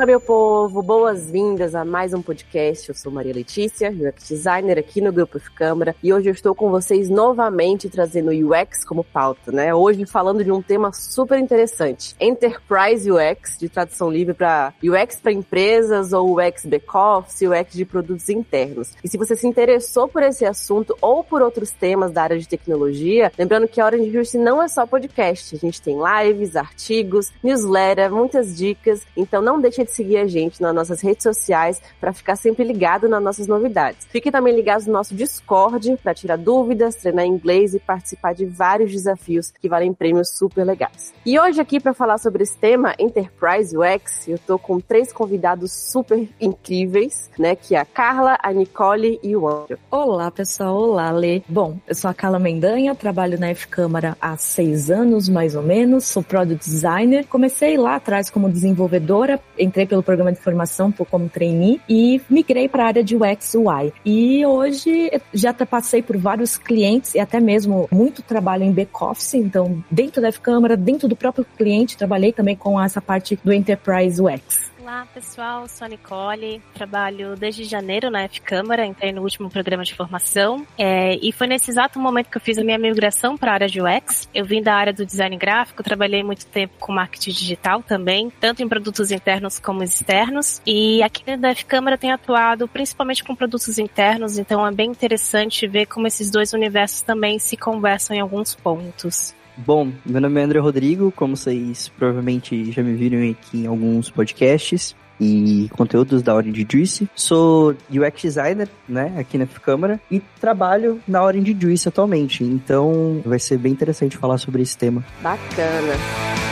Fala, meu povo! Boas-vindas a mais um podcast. Eu sou Maria Letícia, UX Designer aqui no Grupo Câmara, e hoje eu estou com vocês novamente trazendo UX como pauta, né? Hoje falando de um tema super interessante: Enterprise UX, de tradução livre para UX para empresas ou UX back-office, UX de produtos internos. E se você se interessou por esse assunto ou por outros temas da área de tecnologia, lembrando que a de Justiça não é só podcast, a gente tem lives, artigos, newsletter, muitas dicas, então não deixe de seguir a gente nas nossas redes sociais para ficar sempre ligado nas nossas novidades. Fiquem também ligados no nosso Discord para tirar dúvidas, treinar inglês e participar de vários desafios que valem prêmios super legais. E hoje aqui para falar sobre esse tema Enterprise UX, eu tô com três convidados super incríveis, né, que é a Carla, a Nicole e o Andrew. Olá, pessoal. Olá, Lê. Bom, eu sou a Carla Mendanha, trabalho na F-Câmara há seis anos, mais ou menos, sou Product Designer. Comecei lá atrás como desenvolvedora, entrei pelo programa de formação como trainee e migrei para a área de UX UI. E hoje já passei por vários clientes e até mesmo muito trabalho em back-office, então dentro da F-Câmara, dentro do próprio cliente, trabalhei também com essa parte do Enterprise UX. Olá pessoal, sou a Nicole, trabalho desde janeiro na F-Câmara, entrei no último programa de formação. É, e foi nesse exato momento que eu fiz a minha migração para a área de UX. Eu vim da área do design gráfico, trabalhei muito tempo com marketing digital também, tanto em produtos internos como externos. E aqui dentro da F-Câmara tenho atuado principalmente com produtos internos, então é bem interessante ver como esses dois universos também se conversam em alguns pontos. Bom, meu nome é André Rodrigo, como vocês provavelmente já me viram aqui em alguns podcasts e conteúdos da Orange Juice. Sou UX designer, né, aqui na Câmara e trabalho na Orange Juice atualmente. Então, vai ser bem interessante falar sobre esse tema. Bacana.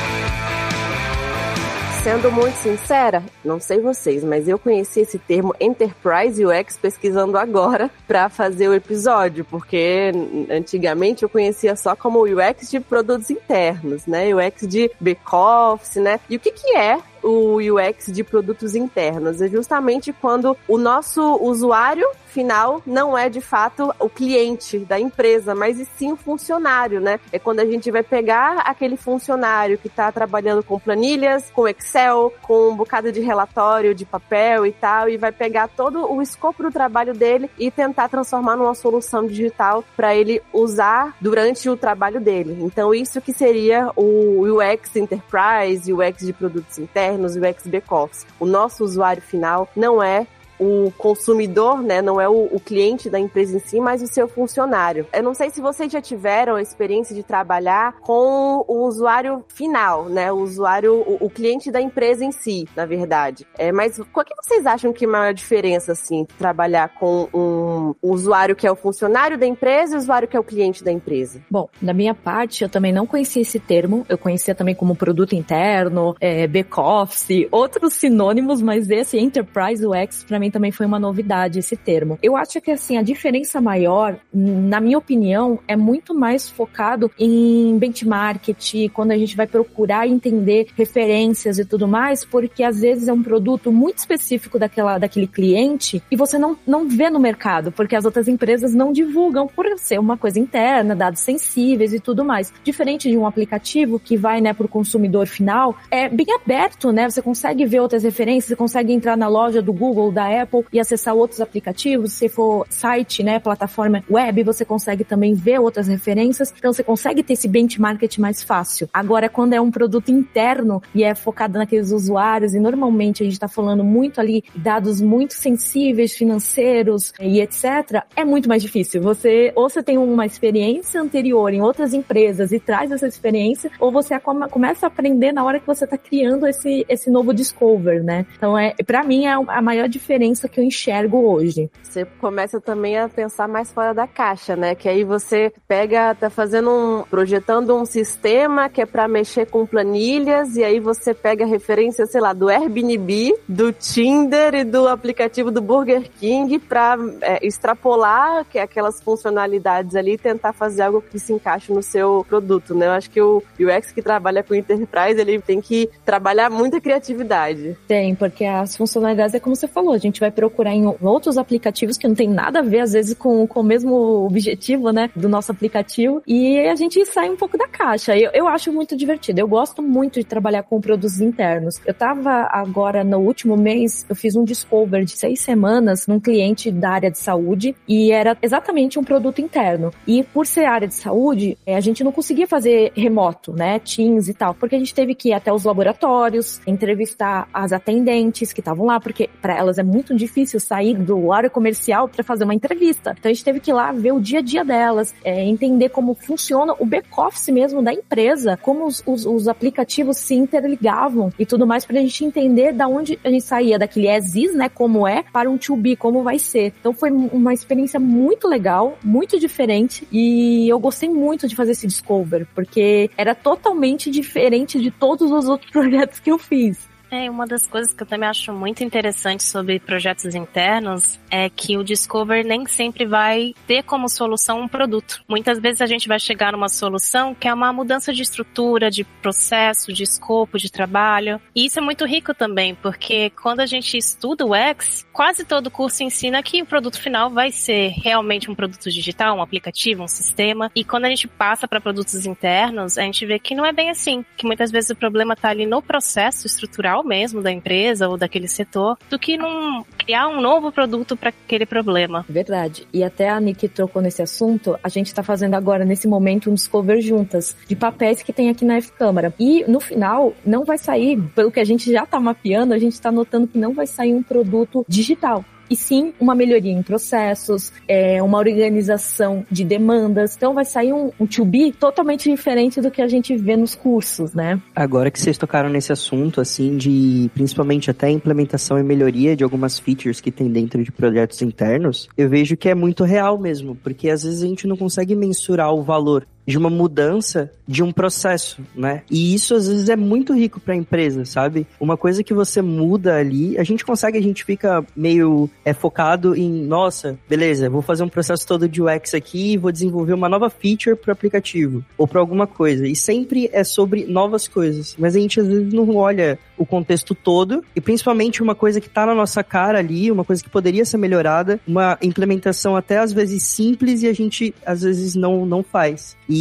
Sendo muito sincera, não sei vocês, mas eu conheci esse termo Enterprise UX pesquisando agora para fazer o episódio, porque antigamente eu conhecia só como UX de produtos internos, né? UX de back-office, né? E o que que é o UX de produtos internos. É justamente quando o nosso usuário final não é de fato o cliente da empresa, mas e sim o funcionário, né? É quando a gente vai pegar aquele funcionário que está trabalhando com planilhas, com Excel, com um bocado de relatório de papel e tal, e vai pegar todo o escopo do trabalho dele e tentar transformar numa solução digital para ele usar durante o trabalho dele. Então, isso que seria o UX Enterprise, UX de produtos internos, UX back-office. O nosso usuário final não é o consumidor, né, não é o, o, cliente da empresa em si, mas o seu funcionário. Eu não sei se vocês já tiveram a experiência de trabalhar com o usuário final, né, o usuário, o, o cliente da empresa em si, na verdade. É, mas qual que vocês acham que é a maior diferença, assim, trabalhar com um, usuário que é o funcionário da empresa e o usuário que é o cliente da empresa? Bom, da minha parte, eu também não conhecia esse termo, eu conhecia também como produto interno, é, back-office, outros sinônimos, mas esse Enterprise UX, para mim, mim também foi uma novidade esse termo. Eu acho que assim, a diferença maior, na minha opinião, é muito mais focado em benchmark, quando a gente vai procurar entender referências e tudo mais, porque às vezes é um produto muito específico daquela, daquele cliente e você não, não vê no mercado, porque as outras empresas não divulgam por ser uma coisa interna, dados sensíveis e tudo mais. Diferente de um aplicativo que vai, né, para o consumidor final, é bem aberto, né? Você consegue ver outras referências, você consegue entrar na loja do Google, da Apple e acessar outros aplicativos. Se for site, né, plataforma web, você consegue também ver outras referências. Então você consegue ter esse benchmark mais fácil. Agora, quando é um produto interno e é focado naqueles usuários, e normalmente a gente está falando muito ali dados muito sensíveis, financeiros e etc., é muito mais difícil. Você, ou você tem uma experiência anterior em outras empresas e traz essa experiência, ou você começa a aprender na hora que você está criando esse, esse novo discover, né? Então, é, para mim, é a maior diferença diferença que eu enxergo hoje. Você começa também a pensar mais fora da caixa, né? Que aí você pega, tá fazendo um, projetando um sistema que é para mexer com planilhas e aí você pega referência, sei lá, do Airbnb, do Tinder e do aplicativo do Burger King para é, extrapolar que é aquelas funcionalidades ali e tentar fazer algo que se encaixe no seu produto, né? Eu acho que o UX que trabalha com enterprise, ele tem que trabalhar muita criatividade. Tem, porque as funcionalidades é como você falou, a gente gente vai procurar em outros aplicativos que não tem nada a ver, às vezes, com, com o mesmo objetivo, né, do nosso aplicativo, e a gente sai um pouco da caixa. Eu, eu acho muito divertido. Eu gosto muito de trabalhar com produtos internos. Eu tava agora no último mês, eu fiz um discover de seis semanas num cliente da área de saúde e era exatamente um produto interno. E por ser área de saúde, é, a gente não conseguia fazer remoto, né, Teams e tal, porque a gente teve que ir até os laboratórios, entrevistar as atendentes que estavam lá, porque para elas é muito difícil sair do área comercial para fazer uma entrevista. Então a gente teve que ir lá ver o dia a dia delas, é, entender como funciona o back-office mesmo da empresa, como os, os, os, aplicativos se interligavam e tudo mais, para a gente entender da onde a gente saía daquele as is, né, como é, para um to be, como vai ser. Então foi uma experiência muito legal, muito diferente e eu gostei muito de fazer esse Discover, porque era totalmente diferente de todos os outros projetos que eu fiz. É, uma das coisas que eu também acho muito interessante sobre projetos internos é que o Discover nem sempre vai ter como solução um produto. Muitas vezes a gente vai chegar numa solução que é uma mudança de estrutura, de processo, de escopo de trabalho. E isso é muito rico também, porque quando a gente estuda o X, quase todo curso ensina que o produto final vai ser realmente um produto digital, um aplicativo, um sistema. E quando a gente passa para produtos internos, a gente vê que não é bem assim, que muitas vezes o problema está ali no processo estrutural mesmo da empresa ou daquele setor, do que não criar um novo produto para aquele problema. Verdade. E até a Nick trocou nesse assunto, a gente está fazendo agora, nesse momento, um Discover juntas, de papéis que tem aqui na F-Câmara. E no final, não vai sair, pelo que a gente já está mapeando, a gente está notando que não vai sair um produto digital e sim uma melhoria em processos, é, uma organização de demandas. Então vai sair um, um to be totalmente diferente do que a gente vê nos cursos, né? Agora que vocês tocaram nesse assunto, assim, de principalmente até implementação e melhoria de algumas features que tem dentro de projetos internos, eu vejo que é muito real mesmo, porque às vezes a gente não consegue mensurar o valor de uma mudança de um processo, né? E isso às vezes é muito rico para a empresa, sabe? Uma coisa que você muda ali, a gente consegue, a gente fica meio é focado em, nossa, beleza, vou fazer um processo todo de UX aqui vou desenvolver uma nova feature para o aplicativo ou para alguma coisa. E sempre é sobre novas coisas, mas a gente às vezes não olha o contexto todo e principalmente uma coisa que tá na nossa cara ali, uma coisa que poderia ser melhorada, uma implementação até às vezes simples e a gente às vezes não não faz. E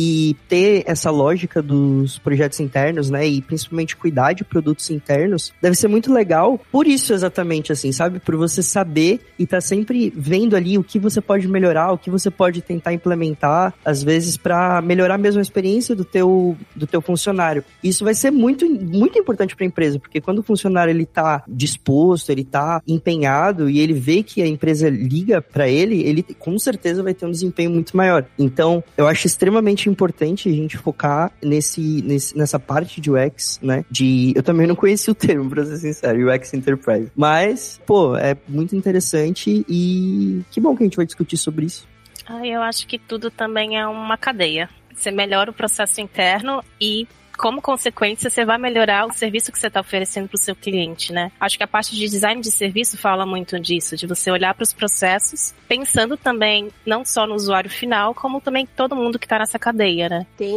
ter essa lógica dos projetos internos, né, e principalmente cuidar de produtos internos, deve ser muito legal. Por isso exatamente assim, sabe? Por você saber e tá sempre vendo ali o que você pode melhorar, o que você pode tentar implementar, às vezes para melhorar mesmo a experiência do teu do teu funcionário. Isso vai ser muito muito importante para a empresa, porque quando o funcionário ele tá disposto, ele tá empenhado e ele vê que a empresa liga para ele, ele com certeza vai ter um desempenho muito maior. Então, eu acho extremamente extremamente importante a gente focar nesse, nesse, nessa parte de UX, né? De. Eu também não conheci o termo, pra ser sincero, UX Enterprise. Mas, pô, é muito interessante e que bom que a gente vai discutir sobre isso. Ah, eu acho que tudo também é uma cadeia. Você melhora o processo interno e como consequência, você vai melhorar o serviço que você está oferecendo para o seu cliente, né? Acho que a parte de design de serviço fala muito disso, de você olhar para os processos, pensando também não só no usuário final, como também todo mundo que está nessa cadeia, né? Tem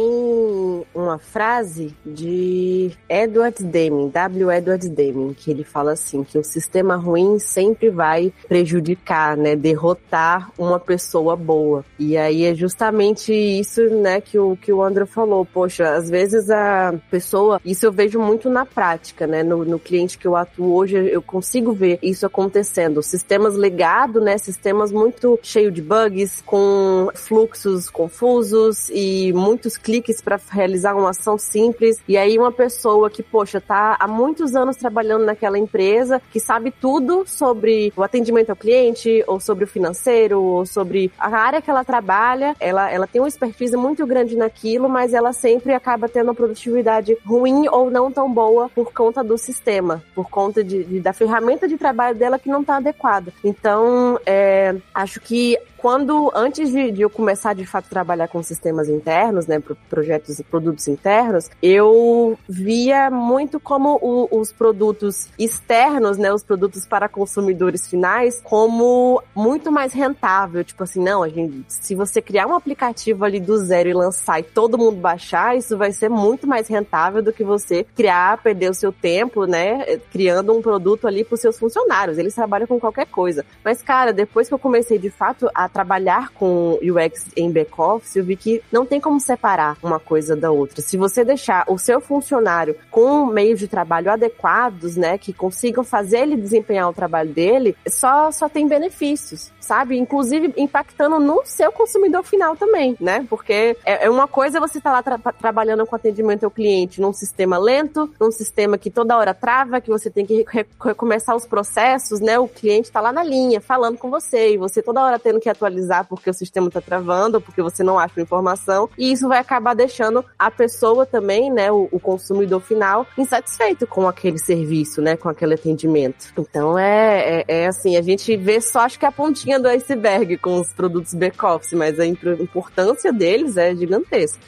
uma frase de Edward Deming, W. Edward Deming, que ele fala assim, que o sistema ruim sempre vai prejudicar, né, derrotar uma pessoa boa. E aí é justamente isso, né, que o, que o André falou. Poxa, às vezes a pessoa, isso eu vejo muito na prática, né? No, no cliente que eu atuo hoje, eu consigo ver isso acontecendo. Sistemas legados, né? Sistemas muito cheio de bugs, com fluxos confusos e muitos cliques para realizar uma ação simples. E aí uma pessoa que, poxa, tá há muitos anos trabalhando naquela empresa, que sabe tudo sobre o atendimento ao cliente, ou sobre o financeiro, ou sobre a área que ela trabalha, ela, ela tem uma expertise muito grande naquilo, mas ela sempre acaba tendo uma produtividade produtividade ruim ou não tão boa por conta do sistema, por conta de, de da ferramenta de trabalho dela que não está adequada. Então, é, acho que quando, antes de, de eu começar de fato a trabalhar com sistemas internos, né, projetos e produtos internos, eu via muito como o, os produtos externos, né, os produtos para consumidores finais, como muito mais rentável. Tipo assim, não, a gente, se você criar um aplicativo ali do zero e lançar e todo mundo baixar, isso vai ser muito mais rentável do que você criar, perder o seu tempo, né, criando um produto ali para os seus funcionários. Eles trabalham com qualquer coisa. Mas, cara, depois que eu comecei de fato a trabalhar com UX em back-office, eu vi que não tem como separar uma coisa da outra. Se você deixar o seu funcionário com meios de trabalho adequados, né, que consigam fazer ele desempenhar o trabalho dele, só, só tem benefícios, sabe? Inclusive impactando no seu consumidor final também, né? Porque é, é uma coisa você estar tá lá tra trabalhando com atendimento ao cliente num sistema lento, num sistema que toda hora trava, que você tem que recomeçar os processos, né? O cliente está lá na linha falando com você e você toda hora tendo que atualizar porque o sistema está travando, porque você não acha informação, e isso vai acabar deixando a pessoa também, né, o, o consumidor final, insatisfeito com aquele serviço, né, com aquele atendimento. Então é, é, é, assim, a gente vê só acho que a pontinha do iceberg com os produtos back-office, mas a importância deles é gigantesca.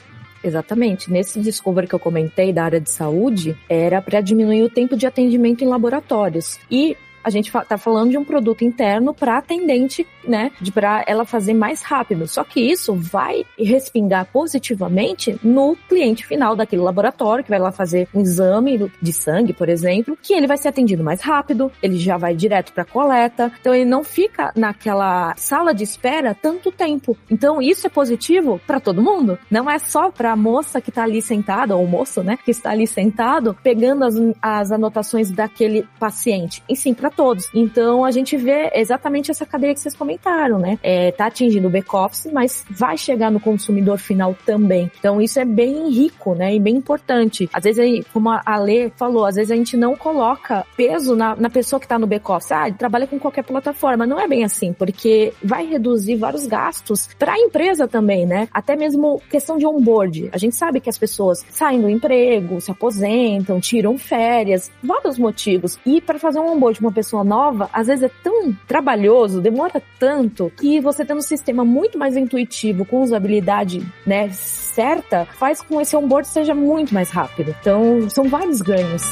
Exatamente. Nesse discovery que eu comentei da área de saúde, era para diminuir o tempo de atendimento em laboratórios. E a gente tá falando de um produto interno para atendente, né, de para ela fazer mais rápido. Só que isso vai respingar positivamente no cliente final daquele laboratório que vai lá fazer um exame de sangue, por exemplo, que ele vai ser atendido mais rápido, ele já vai direto para coleta, então ele não fica naquela sala de espera tanto tempo. Então isso é positivo para todo mundo. Não é só para a moça que está ali sentada ou o moço, né, que está ali sentado pegando as, as anotações daquele paciente, e sim para todos. Então a gente vê exatamente essa cadeia que vocês comentaram, né? É, tá atingindo o back-office, mas vai chegar no consumidor final também. Então isso é bem rico, né? E bem importante. Às vezes, como a Lê falou, às vezes a gente não coloca peso na, na pessoa que tá no back-office. Ah, ele trabalha com qualquer plataforma. Não é bem assim, porque vai reduzir vários gastos para a empresa também, né? Até mesmo questão de onboard. A gente sabe que as pessoas saem do emprego, se aposentam, tiram férias, vários motivos. E para fazer um onboard de uma pessoa pessoa nova, às vezes é tão trabalhoso, demora tanto, que você tendo um sistema muito mais intuitivo, com usabilidade, né, certa, faz com que esse onboard seja muito mais rápido. Então, são vários ganhos.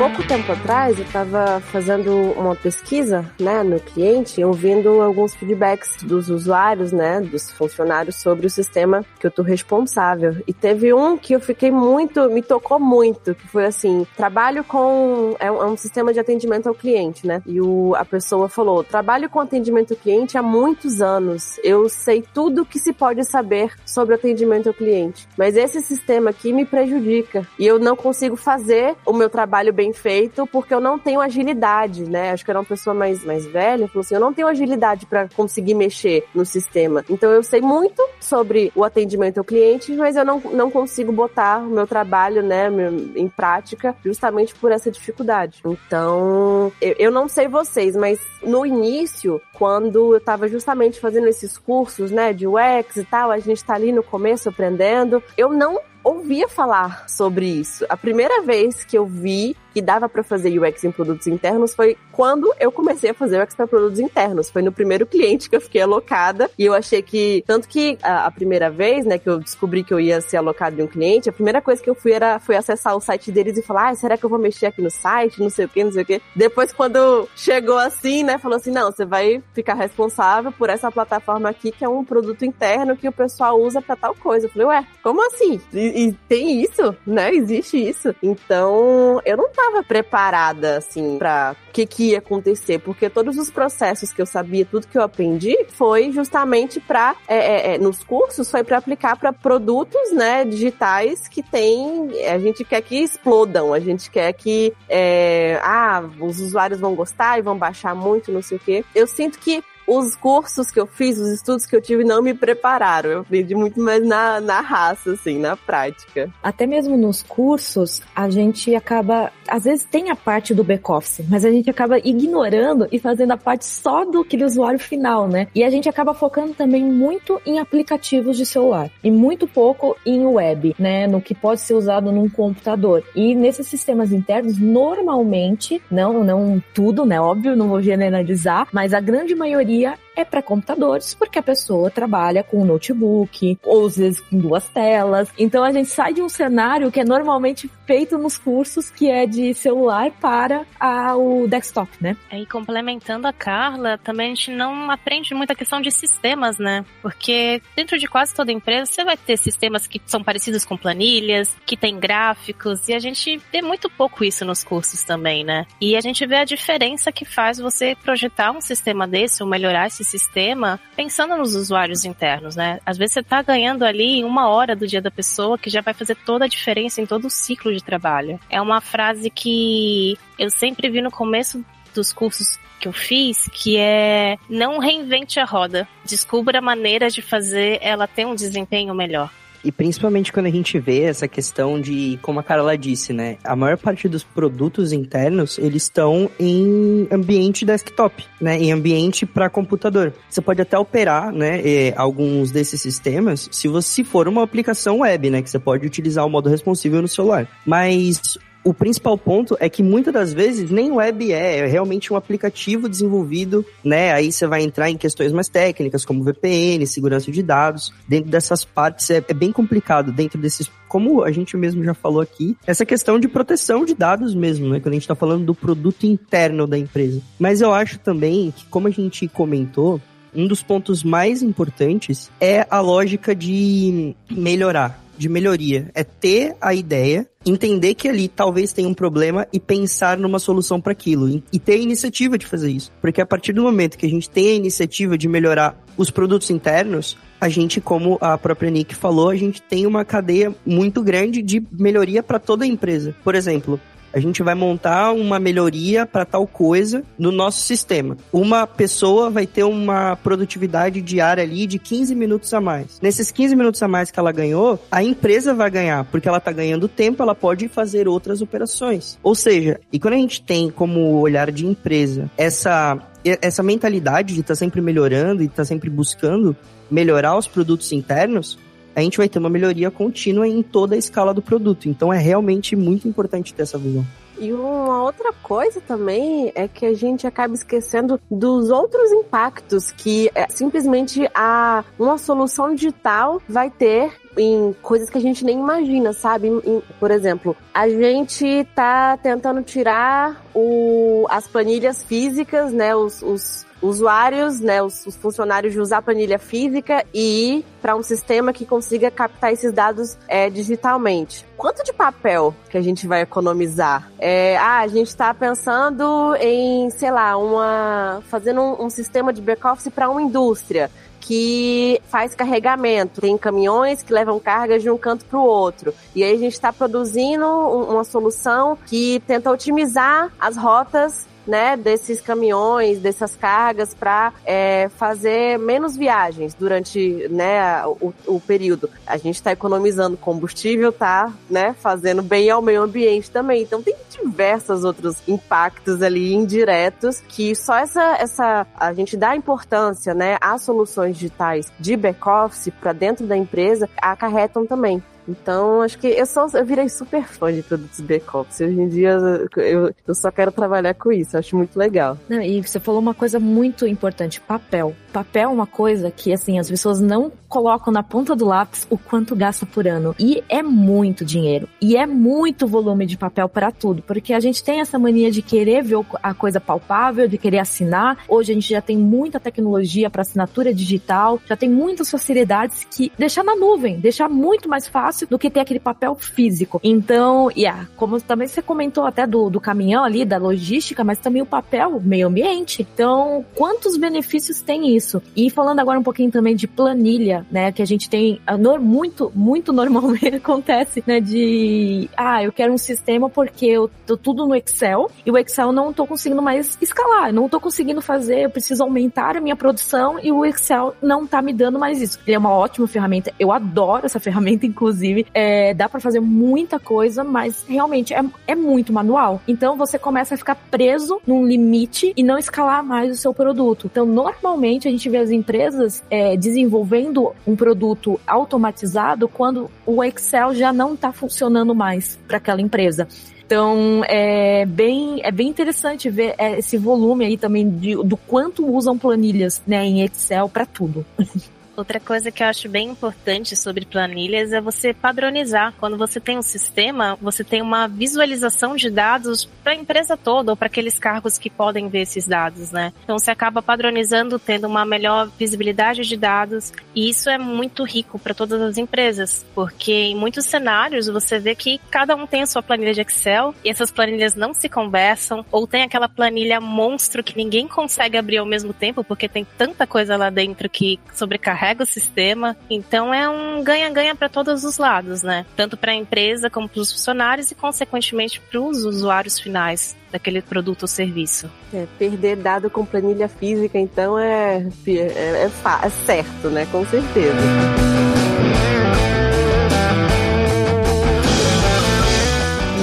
Pouco tempo atrás, eu estava fazendo uma pesquisa, né, no cliente, ouvindo alguns feedbacks dos usuários, né, dos funcionários sobre o sistema que eu estou responsável. E teve um que eu fiquei muito, me tocou muito, que foi assim, trabalho com, é um, é um sistema de atendimento ao cliente, né, e o, a pessoa falou, trabalho com atendimento ao cliente há muitos anos, eu sei tudo que se pode saber sobre atendimento ao cliente, mas esse sistema aqui me prejudica e eu não consigo fazer o meu trabalho bem bem feito, porque eu não tenho agilidade, né? Acho que era uma pessoa mais, mais velha, falou assim: eu não tenho agilidade para conseguir mexer no sistema. Então eu sei muito sobre o atendimento ao cliente, mas eu não, não consigo botar o meu trabalho, né, em prática, justamente por essa dificuldade. Então, eu, eu não sei vocês, mas no início, quando eu tava justamente fazendo esses cursos, né, de UX e tal, a gente tá ali no começo aprendendo, eu não ouvia falar sobre isso. A primeira vez que eu vi que dava para fazer UX em produtos internos foi quando eu comecei a fazer UX para produtos internos. Foi no primeiro cliente que eu fiquei alocada e eu achei que tanto que a, a, primeira vez, né, que eu descobri que eu ia ser alocada em um cliente, a primeira coisa que eu fui era foi acessar o site deles e falar: "Ah, será que eu vou mexer aqui no site? Não sei o que, não sei o que". Depois quando chegou assim, né, falou assim: "Não, você vai ficar responsável por essa plataforma aqui que é um produto interno que o pessoal usa para tal coisa". Eu falei: "Ué, como assim?" E, e tem isso, né? Existe isso. Então, eu não tava preparada, assim, pra o que, que ia acontecer, porque todos os processos que eu sabia, tudo que eu aprendi, foi justamente para é, é, é, nos cursos, foi para aplicar para produtos, né, digitais que tem, a gente quer que explodam, a gente quer que, é, ah, os usuários vão gostar e vão baixar muito, não sei o quê. Eu sinto que os cursos que eu fiz, os estudos que eu tive não me prepararam. Eu aprendi muito mais na, na raça, assim, na prática. Até mesmo nos cursos, a gente acaba, às vezes tem a parte do back-office, mas a gente acaba ignorando e fazendo a parte só do aquele usuário final, né? E a gente acaba focando também muito em aplicativos de celular e muito pouco em web, né? No que pode ser usado num computador. E nesses sistemas internos, normalmente, não, não tudo, né? Óbvio, não vou generalizar, mas a grande maioria día é para computadores, porque a pessoa trabalha com um notebook, ou às vezes com duas telas. Então a gente sai de um cenário que é normalmente feito nos cursos, que é de celular para a, o desktop, né? E complementando a Carla, também a gente não aprende muita questão de sistemas, né? Porque dentro de quase toda empresa você vai ter sistemas que são parecidos com planilhas, que tem gráficos, e a gente vê muito pouco isso nos cursos também, né? E a gente vê a diferença que faz você projetar um sistema desse ou melhorar esse sistema pensando nos usuários internos, né? Às vezes você está ganhando ali uma hora do dia da pessoa que já vai fazer toda a diferença em todo o ciclo de trabalho. É uma frase que eu sempre vi no começo dos cursos que eu fiz, que é não reinvente a roda, descubra maneiras de fazer ela ter um desempenho melhor. E principalmente quando a gente vê essa questão de, como a Carla disse, né? A maior parte dos produtos internos, eles estão em ambiente desktop, né? Em ambiente para computador. Você pode até operar, né? alguns desses sistemas, se você for uma aplicação web, né? Que você pode utilizar o modo responsível no celular. Mas o principal ponto é que muitas das vezes nem web é, é realmente um aplicativo desenvolvido, né? Aí você vai entrar em questões mais técnicas, como VPN, segurança de dados. Dentro dessas partes é, é bem complicado, dentro desses, como a gente mesmo já falou aqui, essa questão de proteção de dados mesmo, né? Quando a gente está falando do produto interno da empresa. Mas eu acho também que, como a gente comentou, um dos pontos mais importantes é a lógica de melhorar de melhoria. É ter a ideia, entender que ali talvez tenha um problema e pensar numa solução para aquilo. E ter a iniciativa de fazer isso. Porque a partir do momento que a gente tem a iniciativa de melhorar os produtos internos, a gente, como a própria Nick falou, a gente tem uma cadeia muito grande de melhoria para toda a empresa. Por exemplo, a gente vai montar uma melhoria para tal coisa no nosso sistema. Uma pessoa vai ter uma produtividade diária ali de 15 minutos a mais. Nesses 15 minutos a mais que ela ganhou, a empresa vai ganhar, porque ela está ganhando tempo, ela pode fazer outras operações. Ou seja, e quando a gente tem como olhar de empresa essa essa mentalidade de estar tá sempre melhorando e estar tá sempre buscando melhorar os produtos internos, a gente vai ter uma melhoria contínua em toda a escala do produto. Então é realmente muito importante ter essa visão. E uma outra coisa também é que a gente acaba esquecendo dos outros impactos que é, simplesmente a uma solução digital vai ter em coisas que a gente nem imagina, sabe? Em, por exemplo, a gente tá tentando tirar o, as planilhas físicas, né? Os, os usuários, né, os, os, funcionários de usar a planilha física e ir para um sistema que consiga captar esses dados é, digitalmente. Quanto de papel que a gente vai economizar? É, ah, a gente está pensando em, sei lá, uma fazendo um, um sistema de back-office para uma indústria que faz carregamento. Tem caminhões que levam cargas de um canto para o outro. E aí a gente está produzindo uma solução que tenta otimizar as rotas né, desses caminhões, dessas cargas para é, fazer menos viagens durante né, o, o período. A gente está economizando combustível, tá, né, fazendo bem ao meio ambiente também. Então tem diversos outros impactos ali indiretos que só essa essa a gente dá importância, né, às soluções digitais de back office para dentro da empresa acarretam também. Então, acho que eu só eu virei super fã de produtos back-office. Hoje em dia, eu, eu só quero trabalhar com isso. Acho muito legal. Não, e você falou uma coisa muito importante: papel. Papel é uma coisa que, assim, as pessoas não colocam na ponta do lápis o quanto gasta por ano. E é muito dinheiro. E é muito volume de papel para tudo. Porque a gente tem essa mania de querer ver a coisa palpável, de querer assinar. Hoje a gente já tem muita tecnologia para assinatura digital, já tem muitas facilidades que deixar na nuvem, deixar muito mais fácil fácil do que ter aquele papel físico. Então, yeah, como também você comentou até do, do caminhão ali, da logística, mas também o papel, meio ambiente. Então, quantos benefícios tem isso? E falando agora um pouquinho também de planilha, né, que a gente tem ah, muito, muito normalmente acontece, né, de, ah, eu quero um sistema porque eu tô tudo no Excel e o Excel não tô conseguindo mais escalar, não tô conseguindo fazer, eu preciso aumentar a minha produção e o Excel não tá me dando mais isso. Ele é uma ótima ferramenta, eu adoro essa ferramenta, inclusive, é, dá para fazer muita coisa, mas realmente é, é muito manual. Então você começa a ficar preso num limite e não escalar mais o seu produto. Então, normalmente a gente vê as empresas é, desenvolvendo um produto automatizado quando o Excel já não está funcionando mais para aquela empresa. Então, é bem, é bem interessante ver é, esse volume aí também de, do quanto usam planilhas né, em Excel para tudo. Outra coisa que eu acho bem importante sobre planilhas é você padronizar. Quando você tem um sistema, você tem uma visualização de dados para a empresa toda ou para aqueles cargos que podem ver esses dados, né? Então você acaba padronizando, tendo uma melhor visibilidade de dados, e isso é muito rico para todas as empresas, porque em muitos cenários você vê que cada um tem a sua planilha de Excel e essas planilhas não se conversam, ou tem aquela planilha monstro que ninguém consegue abrir ao mesmo tempo porque tem tanta coisa lá dentro que sobrecarrega carrega o sistema. Então é um ganha-ganha para todos os lados, né? Tanto para a empresa como para os funcionários e, consequentemente, para os usuários finais daquele produto ou serviço. É, perder dado com planilha física, então, é, é, é, é certo, né? Com certeza.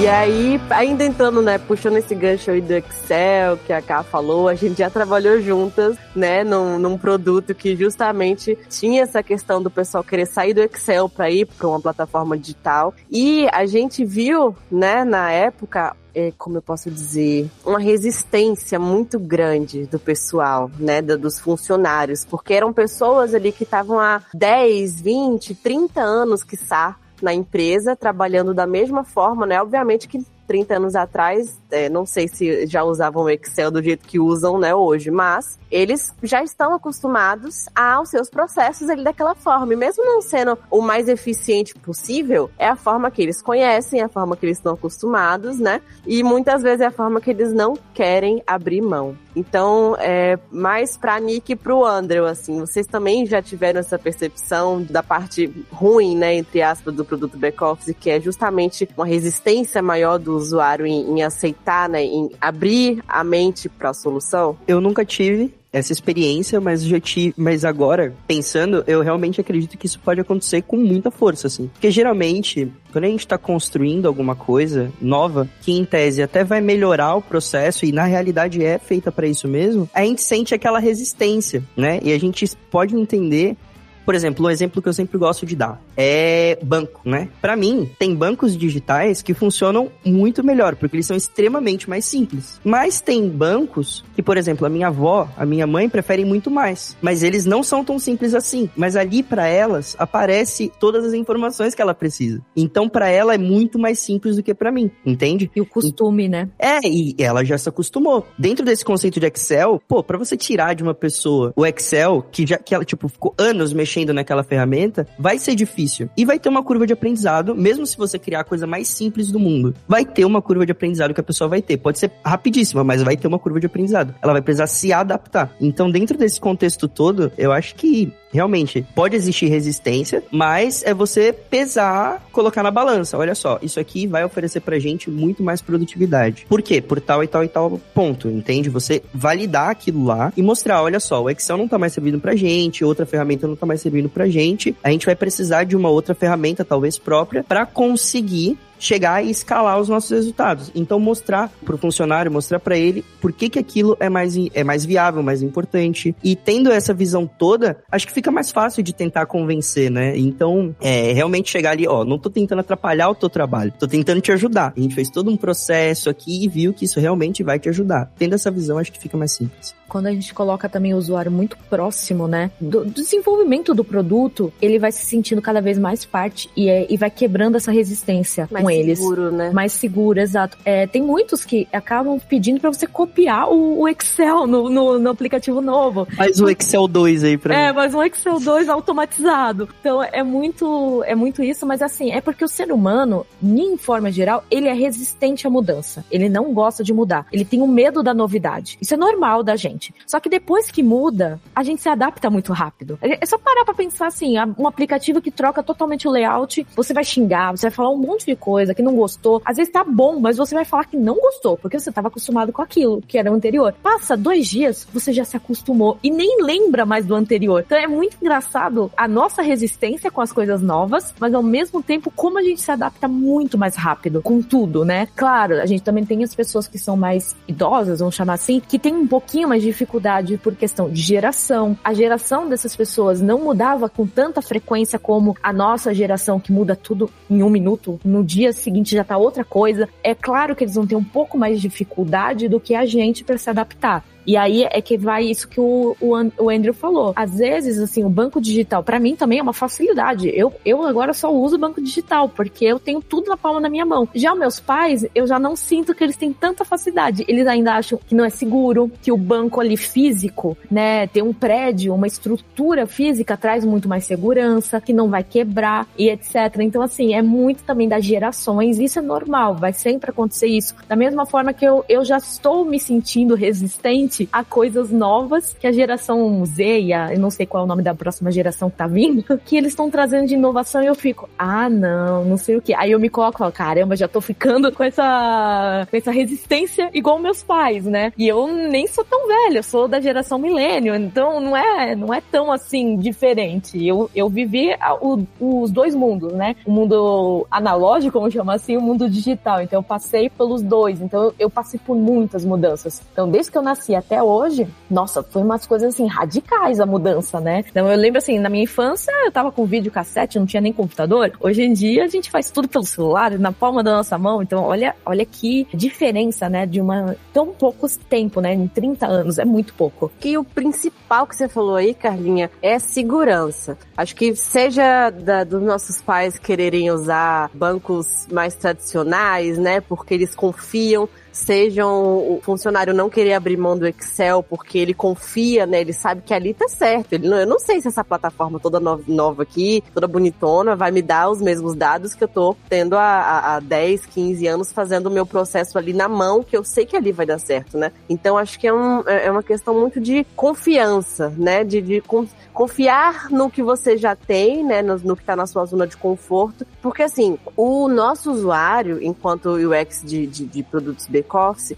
E aí, ainda entrando, né, puxando esse gancho aí do Excel que a Ká falou, a gente já trabalhou juntas, né, num, num produto que justamente tinha essa questão do pessoal querer sair do Excel para ir para uma plataforma digital. E a gente viu, né, na época, é, como eu posso dizer, uma resistência muito grande do pessoal, né, dos funcionários, porque eram pessoas ali que estavam há 10, 20, 30 anos, quiçá, na empresa, trabalhando da mesma forma, né? Obviamente que 30 anos atrás, é, não sei se já usavam Excel do jeito que usam, né, hoje, mas eles já estão acostumados aos seus processos ali daquela forma. E mesmo não sendo o mais eficiente possível, é a forma que eles conhecem, é a forma que eles estão acostumados, né? E muitas vezes é a forma que eles não querem abrir mão. Então, é mais pra Nick e pro Andrew, assim, vocês também já tiveram essa percepção da parte ruim, né, entre aspas, do produto back-office, que é justamente uma resistência maior do usuário em, em aceitar, né, em abrir a mente para a solução? Eu nunca tive essa experiência, mas já tive, mas agora, pensando, eu realmente acredito que isso pode acontecer com muita força, assim. Porque geralmente, quando a gente está construindo alguma coisa nova, que em tese até vai melhorar o processo e na realidade é feita para isso mesmo, a gente sente aquela resistência, né? E a gente pode entender por exemplo, um exemplo que eu sempre gosto de dar é banco, né? Para mim, tem bancos digitais que funcionam muito melhor, porque eles são extremamente mais simples. Mas tem bancos que, por exemplo, a minha avó, a minha mãe preferem muito mais, mas eles não são tão simples assim. Mas ali para elas aparece todas as informações que ela precisa. Então para ela é muito mais simples do que para mim, entende? E o costume, né? É, e ela já se acostumou. Dentro desse conceito de Excel, pô, para você tirar de uma pessoa o Excel que já que ela tipo ficou anos mexendo naquela ferramenta, vai ser difícil. E vai ter uma curva de aprendizado, mesmo se você criar a coisa mais simples do mundo. Vai ter uma curva de aprendizado que a pessoa vai ter. Pode ser rapidíssima, mas vai ter uma curva de aprendizado. Ela vai precisar se adaptar. Então, dentro desse contexto todo, eu acho que realmente pode existir resistência, mas é você pesar, colocar na balança. Olha só, isso aqui vai oferecer pra gente muito mais produtividade. Por quê? Por tal e tal e tal ponto, entende? Você validar aquilo lá e mostrar, olha só, o Excel não tá mais servindo pra gente, outra ferramenta não tá mais servindo pra gente. A gente vai precisar de uma outra ferramenta, talvez própria, para conseguir chegar e escalar os nossos resultados. Então mostrar para o funcionário, mostrar para ele por que, que aquilo é mais, é mais viável, mais importante. E tendo essa visão toda, acho que fica mais fácil de tentar convencer, né? Então, é, realmente chegar ali, ó, não tô tentando atrapalhar o teu trabalho, tô tentando te ajudar. A gente fez todo um processo aqui e viu que isso realmente vai te ajudar. Tendo essa visão, acho que fica mais simples. Quando a gente coloca também o usuário muito próximo, né, do, do desenvolvimento do produto, ele vai se sentindo cada vez mais parte e, é, e vai quebrando essa resistência mais com eles. Mais seguro, né? Mais seguro, exato. É, tem muitos que acabam pedindo para você copiar o, o Excel no, no, no, aplicativo novo. Faz o Excel 2 aí pra é, mim. É, mas um Excel 2 automatizado. Então é muito, é muito isso, mas assim, é porque o ser humano, em forma geral, ele é resistente à mudança. Ele não gosta de mudar. Ele tem o um medo da novidade. Isso é normal da gente. Só que depois que muda, a gente se adapta muito rápido. É só parar pra pensar assim, um aplicativo que troca totalmente o layout, você vai xingar, você vai falar um monte de coisa que não gostou. Às vezes tá bom, mas você vai falar que não gostou, porque você estava acostumado com aquilo que era o anterior. Passa dois dias, você já se acostumou e nem lembra mais do anterior. Então é muito engraçado a nossa resistência com as coisas novas, mas ao mesmo tempo como a gente se adapta muito mais rápido com tudo, né? Claro, a gente também tem as pessoas que são mais idosas, vamos chamar assim, que tem um pouquinho mais de dificuldade por questão de geração. A geração dessas pessoas não mudava com tanta frequência como a nossa geração que muda tudo em um minuto. No dia seguinte já tá outra coisa. É claro que eles vão ter um pouco mais de dificuldade do que a gente para se adaptar. E aí é que vai isso que o, o, Andrew falou. Às vezes, assim, o banco digital, para mim também é uma facilidade. Eu, eu agora só uso o banco digital, porque eu tenho tudo na palma da minha mão. Já meus pais, eu já não sinto que eles têm tanta facilidade. Eles ainda acham que não é seguro, que o banco ali físico, né, tem um prédio, uma estrutura física traz muito mais segurança, que não vai quebrar e etc. Então, assim, é muito também das gerações. Isso é normal, vai sempre acontecer isso. Da mesma forma que eu, eu já estou me sentindo resistente a coisas novas que a geração Z e a, eu não sei qual é o nome da próxima geração que tá vindo, que eles estão trazendo de inovação e eu fico, ah, não, não sei o que. Aí eu me coloco, falo, caramba, já tô ficando com essa, com essa resistência igual meus pais, né? E eu nem sou tão velha, eu sou da geração milênio, então não é, não é tão assim diferente. Eu, eu vivi o, os dois mundos, né? O mundo analógico, vamos chamar assim, o mundo digital. Então eu passei pelos dois, então eu passei por muitas mudanças. Então desde que eu nasci até hoje, nossa, foi umas coisas assim radicais a mudança, né? Então eu lembro assim, na minha infância eu tava com vídeo cassete, não tinha nem computador. Hoje em dia a gente faz tudo pelo celular, na palma da nossa mão. Então olha, olha que diferença, né, de uma tão pouco tempo, né, em 30 anos, é muito pouco. Que o principal que você falou aí, Carlinha, é segurança. Acho que seja da, dos nossos pais quererem usar bancos mais tradicionais, né, porque eles confiam sejam o funcionário não querer abrir mão do Excel porque ele confia, né? Ele sabe que ali tá certo. Ele não, eu não sei se essa plataforma toda nova, aqui, toda bonitona, vai me dar os mesmos dados que eu tô tendo há, há 10, 15 anos fazendo o meu processo ali na mão, que eu sei que ali vai dar certo, né? Então acho que é, um, é, é uma questão muito de confiança, né? De, de confiar no que você já tem, né, no, no que está na sua zona de conforto, porque assim, o nosso usuário, enquanto UX de, de, de produtos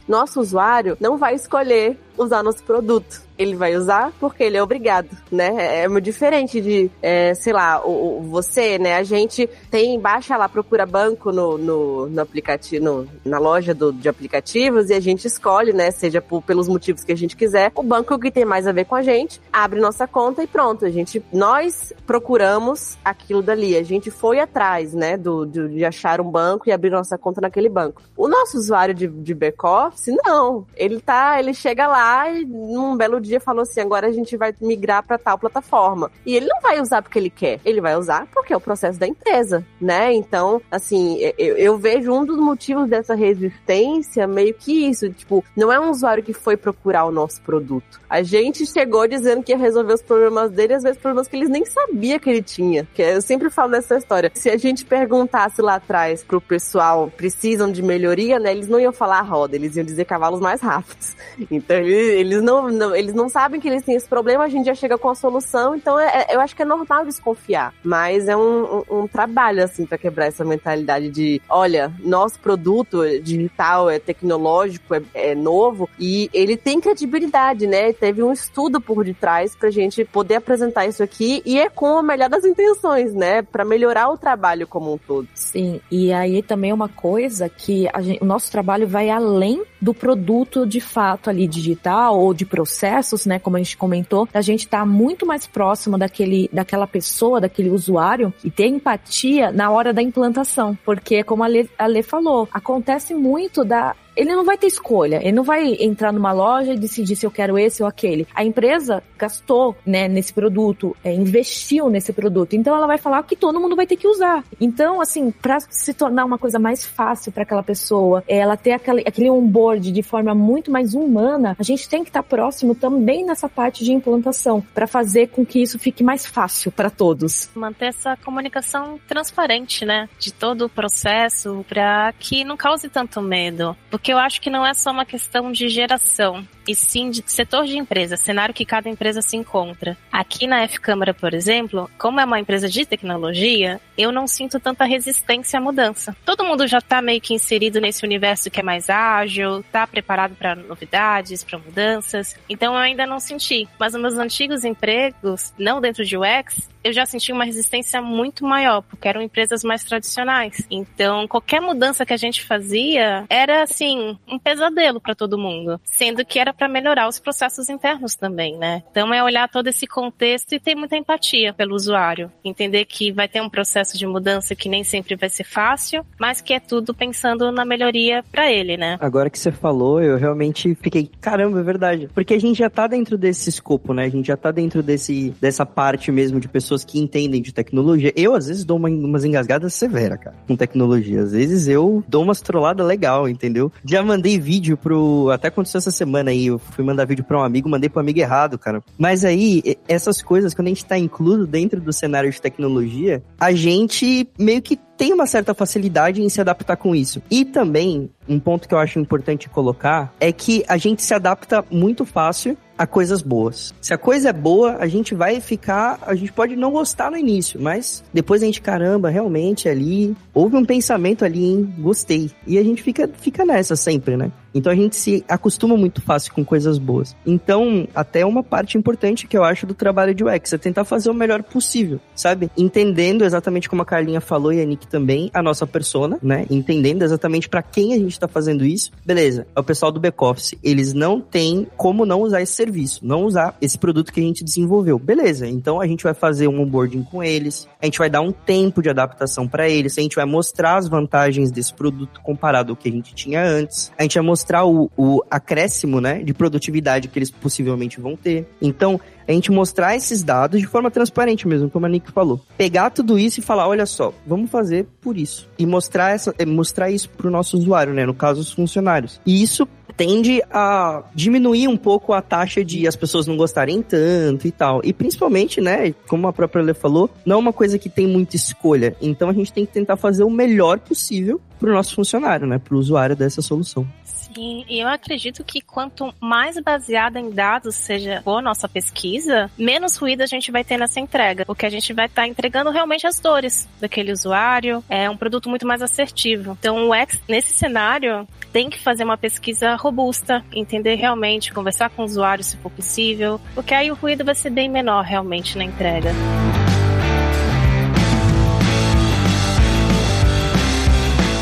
nosso usuário não vai escolher usar nosso produto. Ele vai usar porque ele é obrigado, né? É muito diferente de, é, sei lá, o, o, você, né? A gente tem, baixa lá, procura banco no, no, no aplicativo, no, na loja do, de aplicativos e a gente escolhe, né? Seja por, pelos motivos que a gente quiser, o banco que tem mais a ver com a gente, abre nossa conta e pronto. A gente, nós procuramos aquilo dali. A gente foi atrás, né? Do, de, de achar um banco e abrir nossa conta naquele banco. O nosso usuário de, de back-office, não. Ele tá, ele chega lá e num belo dia falou assim: agora a gente vai migrar para tal plataforma. E ele não vai usar porque ele quer, ele vai usar porque é o processo da empresa, né? Então, assim, eu, eu vejo um dos motivos dessa resistência meio que isso, tipo, não é um usuário que foi procurar o nosso produto. A gente chegou dizendo que ia resolver os problemas dele, às vezes problemas que eles nem sabia que ele tinha. Que eu sempre falo dessa história. Se a gente perguntasse lá atrás pro pessoal, precisam de melhoria, né? Eles não iam falar roda, eles iam dizer cavalos mais rápidos. Então, eles eles não, não, eles não sabem que eles têm esse problema, a gente já chega com a solução, então é, é eu acho que é normal desconfiar. Mas é um, um, um trabalho, assim, para quebrar essa mentalidade de, olha, nosso produto digital é tecnológico, é, é, novo, e ele tem credibilidade, né? Teve um estudo por detrás pra gente poder apresentar isso aqui, e é com a melhor das intenções, né? Para melhorar o trabalho como um todo. Sim, e aí também é uma coisa que gente, o nosso trabalho vai além do produto de fato ali digital ou de processos, né, como a gente comentou, a gente tá muito mais próximo daquele, daquela pessoa, daquele usuário e ter empatia na hora da implantação, porque como a a Lê falou, acontece muito da ele não vai ter escolha, ele não vai entrar numa loja e decidir se eu quero esse ou aquele. A empresa gastou, né, nesse produto, é, investiu nesse produto, então ela vai falar que todo mundo vai ter que usar. Então, assim, para se tornar uma coisa mais fácil para aquela pessoa, ela ter aquele, aquele onboard de forma muito mais humana, a gente tem que estar tá próximo também nessa parte de implantação, para fazer com que isso fique mais fácil para todos. Manter essa comunicação transparente, né, de todo o processo, para que não cause tanto medo. Porque eu acho que não é só uma questão de geração e sim de setor de empresa, cenário que cada empresa se encontra. Aqui na F-Câmara, por exemplo, como é uma empresa de tecnologia, eu não sinto tanta resistência à mudança. Todo mundo já está meio que inserido nesse universo que é mais ágil, está preparado para novidades, para mudanças. Então eu ainda não senti. Mas nos meus antigos empregos, não dentro de UX, eu já senti uma resistência muito maior, porque eram empresas mais tradicionais. Então, qualquer mudança que a gente fazia era assim, um pesadelo para todo mundo, sendo que era para melhorar os processos internos também, né? Então é olhar todo esse contexto e ter muita empatia pelo usuário, entender que vai ter um processo de mudança que nem sempre vai ser fácil, mas que é tudo pensando na melhoria para ele, né? Agora que você falou, eu realmente fiquei, caramba, é verdade, porque a gente já tá dentro desse escopo, né? A gente já tá dentro desse dessa parte mesmo de pessoas que entendem de tecnologia. Eu, às vezes, dou uma, umas engasgadas severas, cara, com tecnologia. Às vezes eu dou umas trolladas legal, entendeu? Já mandei vídeo pro. Até aconteceu essa semana aí, eu fui mandar vídeo pra um amigo, mandei pro amigo errado, cara. Mas aí, essas coisas, quando a gente tá incluso dentro do cenário de tecnologia, a gente meio que tem uma certa facilidade em se adaptar com isso. E também, um ponto que eu acho importante colocar é que a gente se adapta muito fácil a coisas boas. Se a coisa é boa, a gente vai ficar, a gente pode não gostar no início, mas depois a gente, caramba, realmente ali, houve um pensamento ali, hein, gostei. E a gente fica, fica nessa sempre, né? Então a gente se acostuma muito fácil com coisas boas. Então, até uma parte importante que eu acho do trabalho de UX é tentar fazer o melhor possível, sabe? Entendendo exatamente como a Carlinha falou e a Nick também, a nossa persona, né? Entendendo exatamente para quem a gente tá fazendo isso. Beleza, é o pessoal do back-office. Eles não têm como não usar esse serviço, não usar esse produto que a gente desenvolveu. Beleza, então a gente vai fazer um onboarding com eles, a gente vai dar um tempo de adaptação para eles, a gente vai mostrar as vantagens desse produto comparado ao que a gente tinha antes, a gente vai mostrar o, o acréscimo, né, de produtividade que eles possivelmente vão ter. Então, a gente mostrar esses dados de forma transparente mesmo, como a Nick falou. Pegar tudo isso e falar, olha só, vamos fazer por isso. E mostrar, essa, eh, mostrar isso para o nosso usuário, né? No caso, os funcionários. E isso tende a diminuir um pouco a taxa de as pessoas não gostarem tanto e tal. E principalmente, né, como a própria Lê falou, não é uma coisa que tem muita escolha. Então a gente tem que tentar fazer o melhor possível para o nosso funcionário, né, para o usuário dessa solução. Sim, e eu acredito que quanto mais baseada em dados seja a nossa pesquisa, menos ruído a gente vai ter nessa entrega, porque a gente vai estar tá entregando realmente as dores daquele usuário, é um produto muito mais assertivo. Então, o nesse cenário, tem que fazer uma pesquisa robusta, entender realmente, conversar com o usuário se for possível, porque aí o ruído vai ser bem menor realmente na entrega.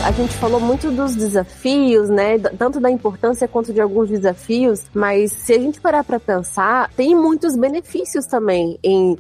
A gente falou muito dos desafios, né? Tanto da importância quanto de alguns desafios, mas se a gente parar para pensar, tem muitos benefícios também em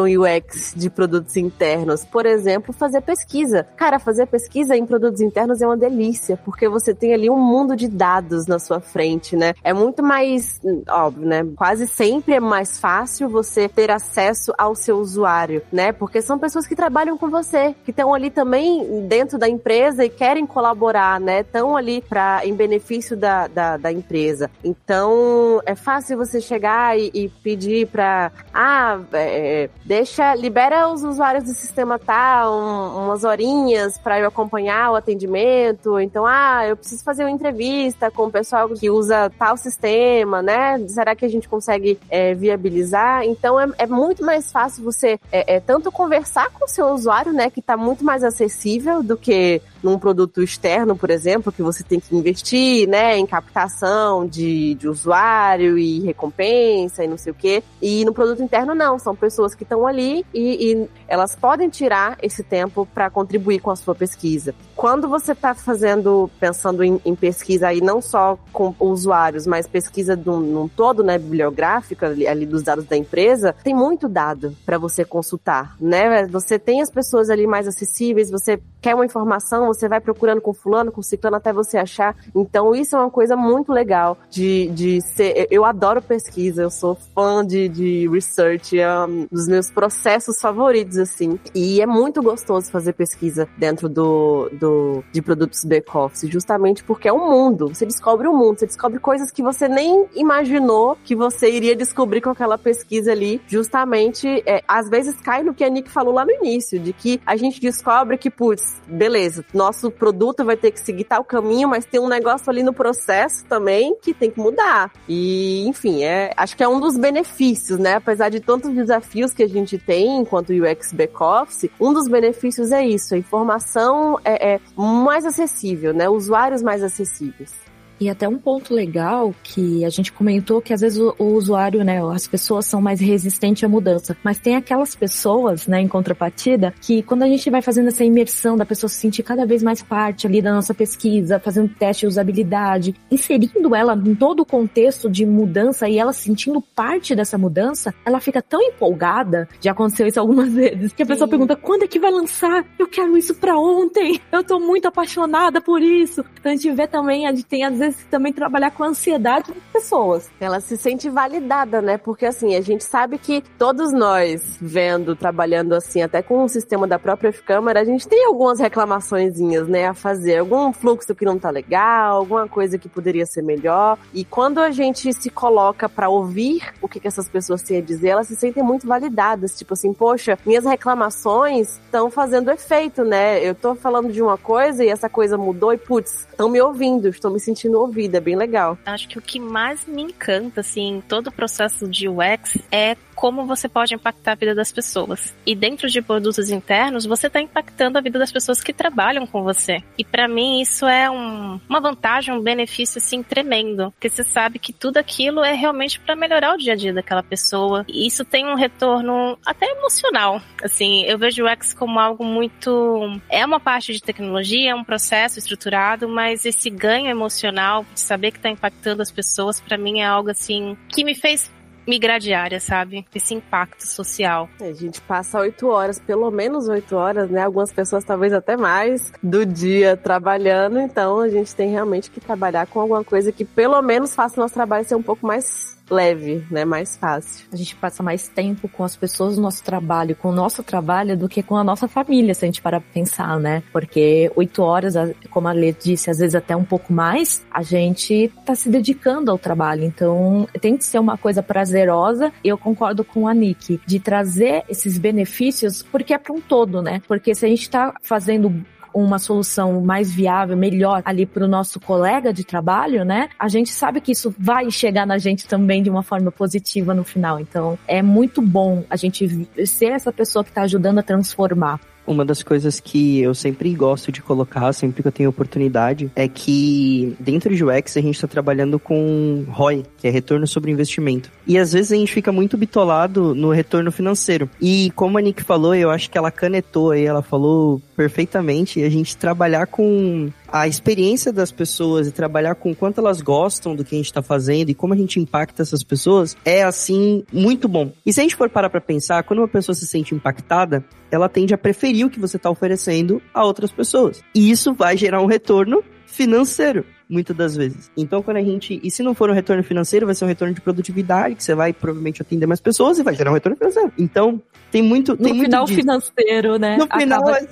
um UX de produtos internos. Por exemplo, fazer pesquisa. Cara, fazer pesquisa em produtos internos é uma delícia, porque você tem ali um mundo de dados na sua frente, né? É muito mais, óbvio, né? Quase sempre é mais fácil você ter acesso ao seu usuário, né? Porque são pessoas que trabalham com você, que estão ali também dentro da empresa e querem colaborar, né? Estão ali para em benefício da, da, da, empresa. Então é fácil você chegar e, e pedir para ah é, deixa libera os usuários do sistema tal um, umas horinhas para eu acompanhar o atendimento. Então ah eu preciso fazer uma entrevista com o pessoal que usa tal sistema, né? Será que a gente consegue é, viabilizar? Então é, é, muito mais fácil você é, é tanto conversar com o seu usuário, né? Que está muito mais acessível do que num produto externo, por exemplo, que você tem que investir, né, em captação de, de usuário e recompensa e não sei o quê. E no produto interno, não. São pessoas que estão ali e, e elas podem tirar esse tempo para contribuir com a sua pesquisa. Quando você está fazendo, pensando em, em, pesquisa aí, não só com usuários, mas pesquisa num, num todo, né, bibliográfica ali, ali, dos dados da empresa, tem muito dado para você consultar, né? Você tem as pessoas ali mais acessíveis, você quer uma informação, você vai procurando com fulano, com ciclano até você achar. Então isso é uma coisa muito legal de, de ser. Eu adoro pesquisa, eu sou fã de, de research, é um dos meus processos favoritos, assim. E é muito gostoso fazer pesquisa dentro do, do de produtos back-office, justamente porque é um mundo. Você descobre o um mundo, você descobre coisas que você nem imaginou que você iria descobrir com aquela pesquisa ali. Justamente, é, às vezes cai no que a Nick falou lá no início, de que a gente descobre que, putz, beleza, nosso produto vai ter que seguir tal caminho, mas tem um negócio ali no processo também que tem que mudar. E, enfim, é, acho que é um dos benefícios, né? Apesar de tantos desafios que a gente tem enquanto UX back-office, um dos benefícios é isso, a informação é, é mais acessível, né? Usuários mais acessíveis. E até um ponto legal que a gente comentou que às vezes o, o, usuário, né, as pessoas são mais resistentes à mudança, mas tem aquelas pessoas, né, em contrapartida, que quando a gente vai fazendo essa imersão da pessoa se sentir cada vez mais parte ali da nossa pesquisa, fazendo teste de usabilidade, inserindo ela em todo o contexto de mudança e ela sentindo parte dessa mudança, ela fica tão empolgada, já aconteceu isso algumas vezes, que a pessoa Sim. pergunta quando é que vai lançar? Eu quero isso pra ontem, eu tô muito apaixonada por isso. Então a gente vê também, a gente tem às vezes também trabalhar com a ansiedade das pessoas. Ela se sente validada, né? Porque assim, a gente sabe que todos nós, vendo, trabalhando assim, até com o sistema da própria F-Câmara, a gente tem algumas reclamaçõezinhas, né, a fazer. Algum fluxo que não tá legal, alguma coisa que poderia ser melhor. E quando a gente se coloca para ouvir o que, que essas pessoas têm a dizer, elas se sentem muito validadas. Tipo assim, poxa, minhas reclamações estão fazendo efeito, né? Eu tô falando de uma coisa e essa coisa mudou e, putz, estão me ouvindo, estou me sentindo no ouvido, é bem legal. Acho que o que mais me encanta, assim, todo o processo de UX é como você pode impactar a vida das pessoas. E dentro de produtos internos, você está impactando a vida das pessoas que trabalham com você. E para mim isso é um, uma vantagem, um benefício assim tremendo, porque você sabe que tudo aquilo é realmente para melhorar o dia a dia daquela pessoa. E isso tem um retorno até emocional. Assim, eu vejo o UX como algo muito é uma parte de tecnologia, é um processo estruturado, mas esse ganho emocional de saber que está impactando as pessoas, para mim é algo assim que me fez migrar de área, sabe? Esse impacto social. É, a gente passa oito horas, pelo menos oito horas, né? Algumas pessoas talvez até mais do dia trabalhando, então a gente tem realmente que trabalhar com alguma coisa que pelo menos faça o nosso trabalho ser um pouco mais leve, né? Mais fácil. A gente passa mais tempo com as pessoas do nosso trabalho, com o nosso trabalho, do que com a nossa família, se a gente parar pra pensar, né? Porque oito horas, como a Lê disse, às vezes até um pouco mais, a gente tá se dedicando ao trabalho. Então, tem que ser uma coisa prazerosa. Eu concordo com a Nick, de trazer esses benefícios, porque é para um todo, né? Porque se a gente tá fazendo uma solução mais viável, melhor ali para o nosso colega de trabalho, né? A gente sabe que isso vai chegar na gente também de uma forma positiva no final. Então, é muito bom a gente ser essa pessoa que está ajudando a transformar. Uma das coisas que eu sempre gosto de colocar, sempre que eu tenho oportunidade, é que dentro de UX a gente está trabalhando com ROI, que é retorno sobre investimento. E às vezes a gente fica muito bitolado no retorno financeiro. E como a Nick falou, eu acho que ela canetou aí, ela falou perfeitamente, a gente trabalhar com a experiência das pessoas e trabalhar com quanto elas gostam do que a gente está fazendo e como a gente impacta essas pessoas é assim muito bom. E se a gente for parar para pensar, quando uma pessoa se sente impactada, ela tende a preferir o que você está oferecendo a outras pessoas. E isso vai gerar um retorno financeiro muitas das vezes. Então, quando a gente. E se não for um retorno financeiro, vai ser um retorno de produtividade, que você vai provavelmente atender mais pessoas e vai gerar um retorno financeiro. Então, tem muito. Tem no muito final disso. financeiro, né? No final, é,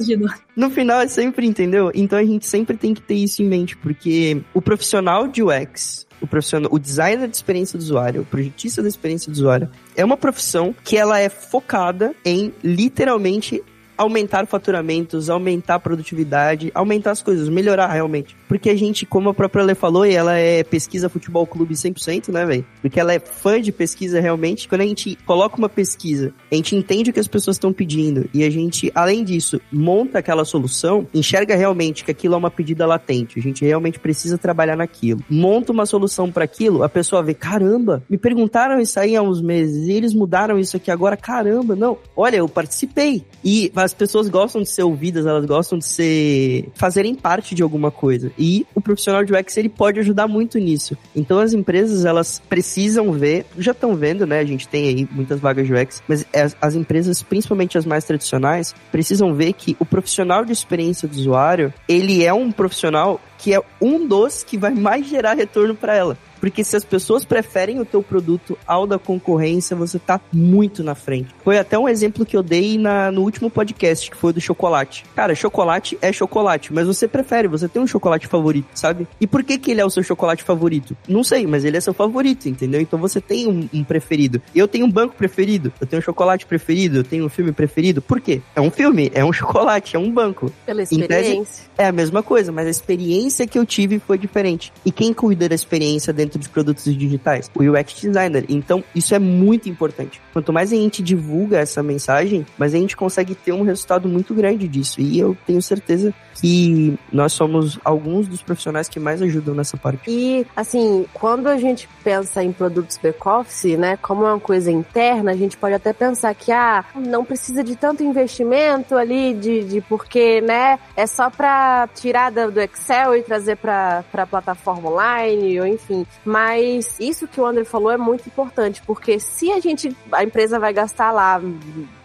no final é sempre, entendeu? Então a gente sempre tem que ter isso em mente, porque o profissional de UX, o profissional, o designer de experiência do usuário, o projetista da experiência do usuário, é uma profissão que ela é focada em literalmente aumentar faturamentos, aumentar a produtividade, aumentar as coisas, melhorar realmente porque a gente, como a própria Lê falou, e ela é pesquisa futebol clube 100%, né, velho? Porque ela é fã de pesquisa realmente. Quando a gente coloca uma pesquisa, a gente entende o que as pessoas estão pedindo e a gente, além disso, monta aquela solução, enxerga realmente que aquilo é uma pedida latente. A gente realmente precisa trabalhar naquilo. Monta uma solução para aquilo, a pessoa vê, caramba, me perguntaram isso aí há uns meses e eles mudaram isso aqui agora, caramba, não. Olha, eu participei. E as pessoas gostam de ser ouvidas, elas gostam de ser fazerem parte de alguma coisa. E o profissional de UX ele pode ajudar muito nisso. Então as empresas elas precisam ver, já estão vendo, né? A gente tem aí muitas vagas de UX, mas as, as empresas, principalmente as mais tradicionais, precisam ver que o profissional de experiência do usuário, ele é um profissional que é um dos que vai mais gerar retorno para ela. Porque se as pessoas preferem o teu produto ao da concorrência, você tá muito na frente. Foi até um exemplo que eu dei na, no último podcast, que foi do chocolate. Cara, chocolate é chocolate, mas você prefere, você tem um chocolate favorito, sabe? E por que que ele é o seu chocolate favorito? Não sei, mas ele é seu favorito, entendeu? Então você tem um, um preferido. Eu tenho um banco preferido, eu tenho um chocolate preferido, eu tenho um filme preferido. Por quê? É um filme, é um chocolate, é um banco. Pela experiência. é a mesma coisa, mas a experiência que eu tive foi diferente. E quem cuida da experiência dentro de produtos digitais? O UX designer. Então, isso é muito importante. Quanto mais a gente divulga essa mensagem, mais a gente consegue ter um resultado muito grande disso. E eu tenho certeza que nós somos alguns dos profissionais que mais ajudam nessa parte. E, assim, quando a gente pensa em produtos back-office, né, como é uma coisa interna, a gente pode até pensar que, ah, não precisa de tanto investimento ali, de, de porque, né, é só para tirar do Excel e trazer para a plataforma online, ou enfim. Mas isso que o André falou é muito importante, porque se a gente, a empresa vai gastar lá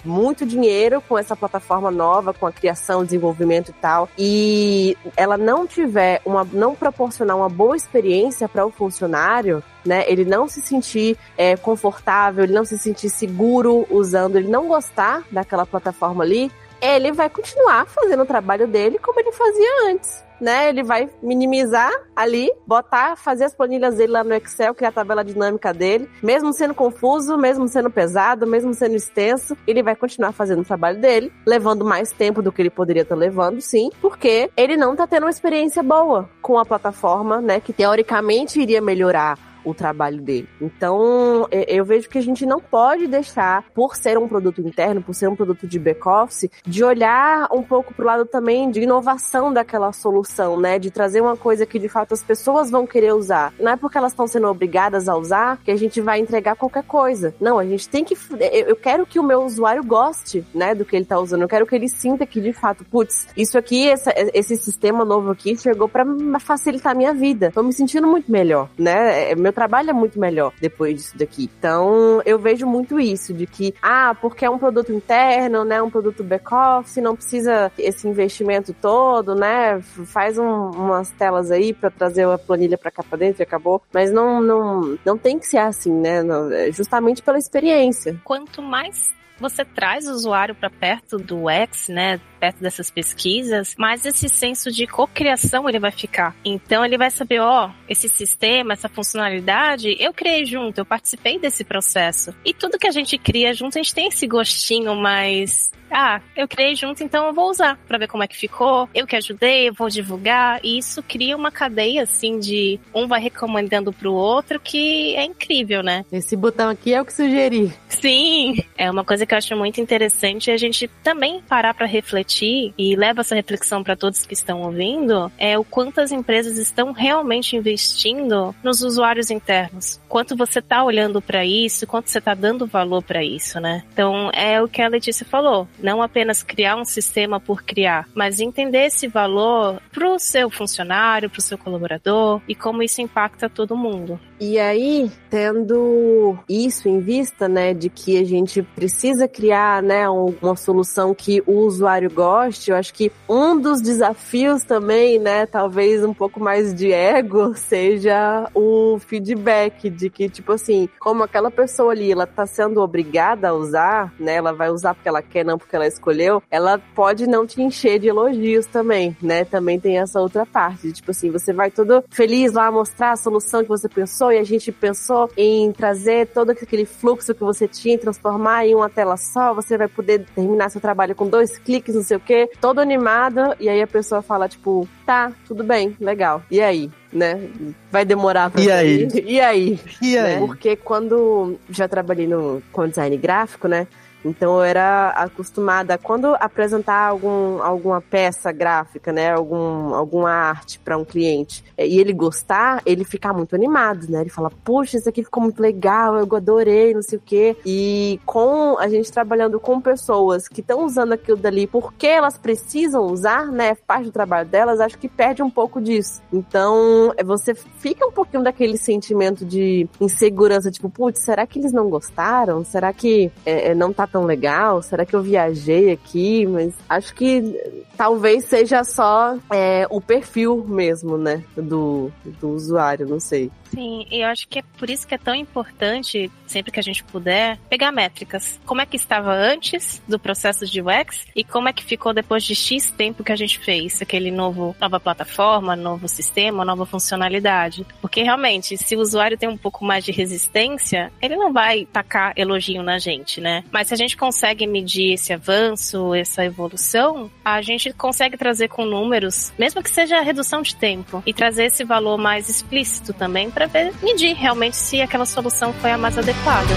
muito dinheiro com essa plataforma nova, com a criação, desenvolvimento e tal, e ela não tiver uma, não proporcionar uma boa experiência para o funcionário, né? Ele não se sentir é, confortável, ele não se sentir seguro usando, ele não gostar daquela plataforma ali, ele vai continuar fazendo o trabalho dele como ele fazia antes né? Ele vai minimizar ali, botar, fazer as planilhas dele lá no Excel, criar a tabela dinâmica dele, mesmo sendo confuso, mesmo sendo pesado, mesmo sendo extenso, ele vai continuar fazendo o trabalho dele, levando mais tempo do que ele poderia estar levando, sim, porque ele não está tendo uma experiência boa com a plataforma, né? Que teoricamente iria melhorar o trabalho dele. Então, eu vejo que a gente não pode deixar, por ser um produto interno, por ser um produto de back-office, de olhar um pouco pro lado também de inovação daquela solução, né? De trazer uma coisa que de fato as pessoas vão querer usar. Não é porque elas estão sendo obrigadas a usar que a gente vai entregar qualquer coisa. Não, a gente tem que. Eu quero que o meu usuário goste, né, do que ele tá usando. Eu quero que ele sinta que de fato, putz, isso aqui, essa, esse sistema novo aqui chegou para facilitar a minha vida. Tô me sentindo muito melhor, né? É, meu trabalho é muito melhor depois disso daqui. Então, eu vejo muito isso, de que, ah, porque é um produto interno, né, um produto back-office, não precisa esse investimento todo, né, faz um, umas telas aí para trazer a planilha para cá pra dentro e acabou. Mas não, não, não tem que ser assim, né, é justamente pela experiência. Quanto mais você traz o usuário para perto do X, né, perto dessas pesquisas, mais esse senso de cocriação ele vai ficar. Então ele vai saber, ó, esse sistema, essa funcionalidade, eu criei junto, eu participei desse processo. E tudo que a gente cria junto, a gente tem esse gostinho mais ah, eu criei junto, então eu vou usar para ver como é que ficou. Eu que ajudei, eu vou divulgar. E isso cria uma cadeia, assim, de um vai recomendando pro outro, que é incrível, né? Esse botão aqui é o que sugeri. Sim, é uma coisa que eu acho muito interessante a gente também parar para refletir e leva essa reflexão para todos que estão ouvindo, é o quanto as empresas estão realmente investindo nos usuários internos. Quanto você tá olhando para isso, quanto você tá dando valor para isso, né? Então, é o que a Letícia falou não apenas criar um sistema por criar, mas entender esse valor para o seu funcionário, para o seu colaborador e como isso impacta todo mundo. E aí, tendo isso em vista, né, de que a gente precisa criar, né, uma solução que o usuário goste, eu acho que um dos desafios também, né, talvez um pouco mais de ego, seja o feedback de que, tipo assim, como aquela pessoa ali, ela tá sendo obrigada a usar, né, ela vai usar porque ela quer, não porque ela escolheu, ela pode não te encher de elogios também, né, também tem essa outra parte, tipo assim, você vai todo feliz lá mostrar a solução que você pensou e a gente pensou em trazer todo aquele fluxo que você tinha, transformar em uma tela tela só, você vai poder terminar seu trabalho com dois cliques, não sei o quê, todo animado, e aí a pessoa fala, tipo, tá, tudo bem, legal. E aí? Né? Vai demorar pra E aí? E aí? E né? aí? Porque quando já trabalhei no, com design gráfico, né? Então eu era acostumada quando apresentar algum, alguma peça gráfica, né, algum, alguma arte para um cliente eh, e ele gostar, ele ficar muito animado, né? Ele fala: "Puxa, isso aqui ficou muito legal, eu adorei, não sei o quê". E com a gente trabalhando com pessoas que estão usando aquilo dali porque elas precisam usar, né, parte do trabalho delas, acho que perde um pouco disso. Então, eh, você fica um pouquinho daquele sentimento de insegurança, tipo, putz, será que eles não gostaram? Será que eh, eh, não tá tão legal? Será que eu viajei aqui? Mas acho que talvez seja só é, o perfil mesmo, né? Do, do usuário, não sei. Sim, e eu acho que é por isso que é tão importante, sempre que a gente puder, pegar métricas. Como é que estava antes do processo de UX e como é que ficou depois de X tempo que a gente fez aquele novo, nova plataforma, novo sistema, nova funcionalidade. Porque realmente, se o usuário tem um pouco mais de resistência, ele não vai tacar elogio na gente, né? Mas se a gente consegue medir esse avanço, essa evolução, a gente consegue trazer com números, mesmo que seja a redução de tempo, e trazer esse valor mais explícito também para ver, medir realmente se aquela solução foi a mais adequada.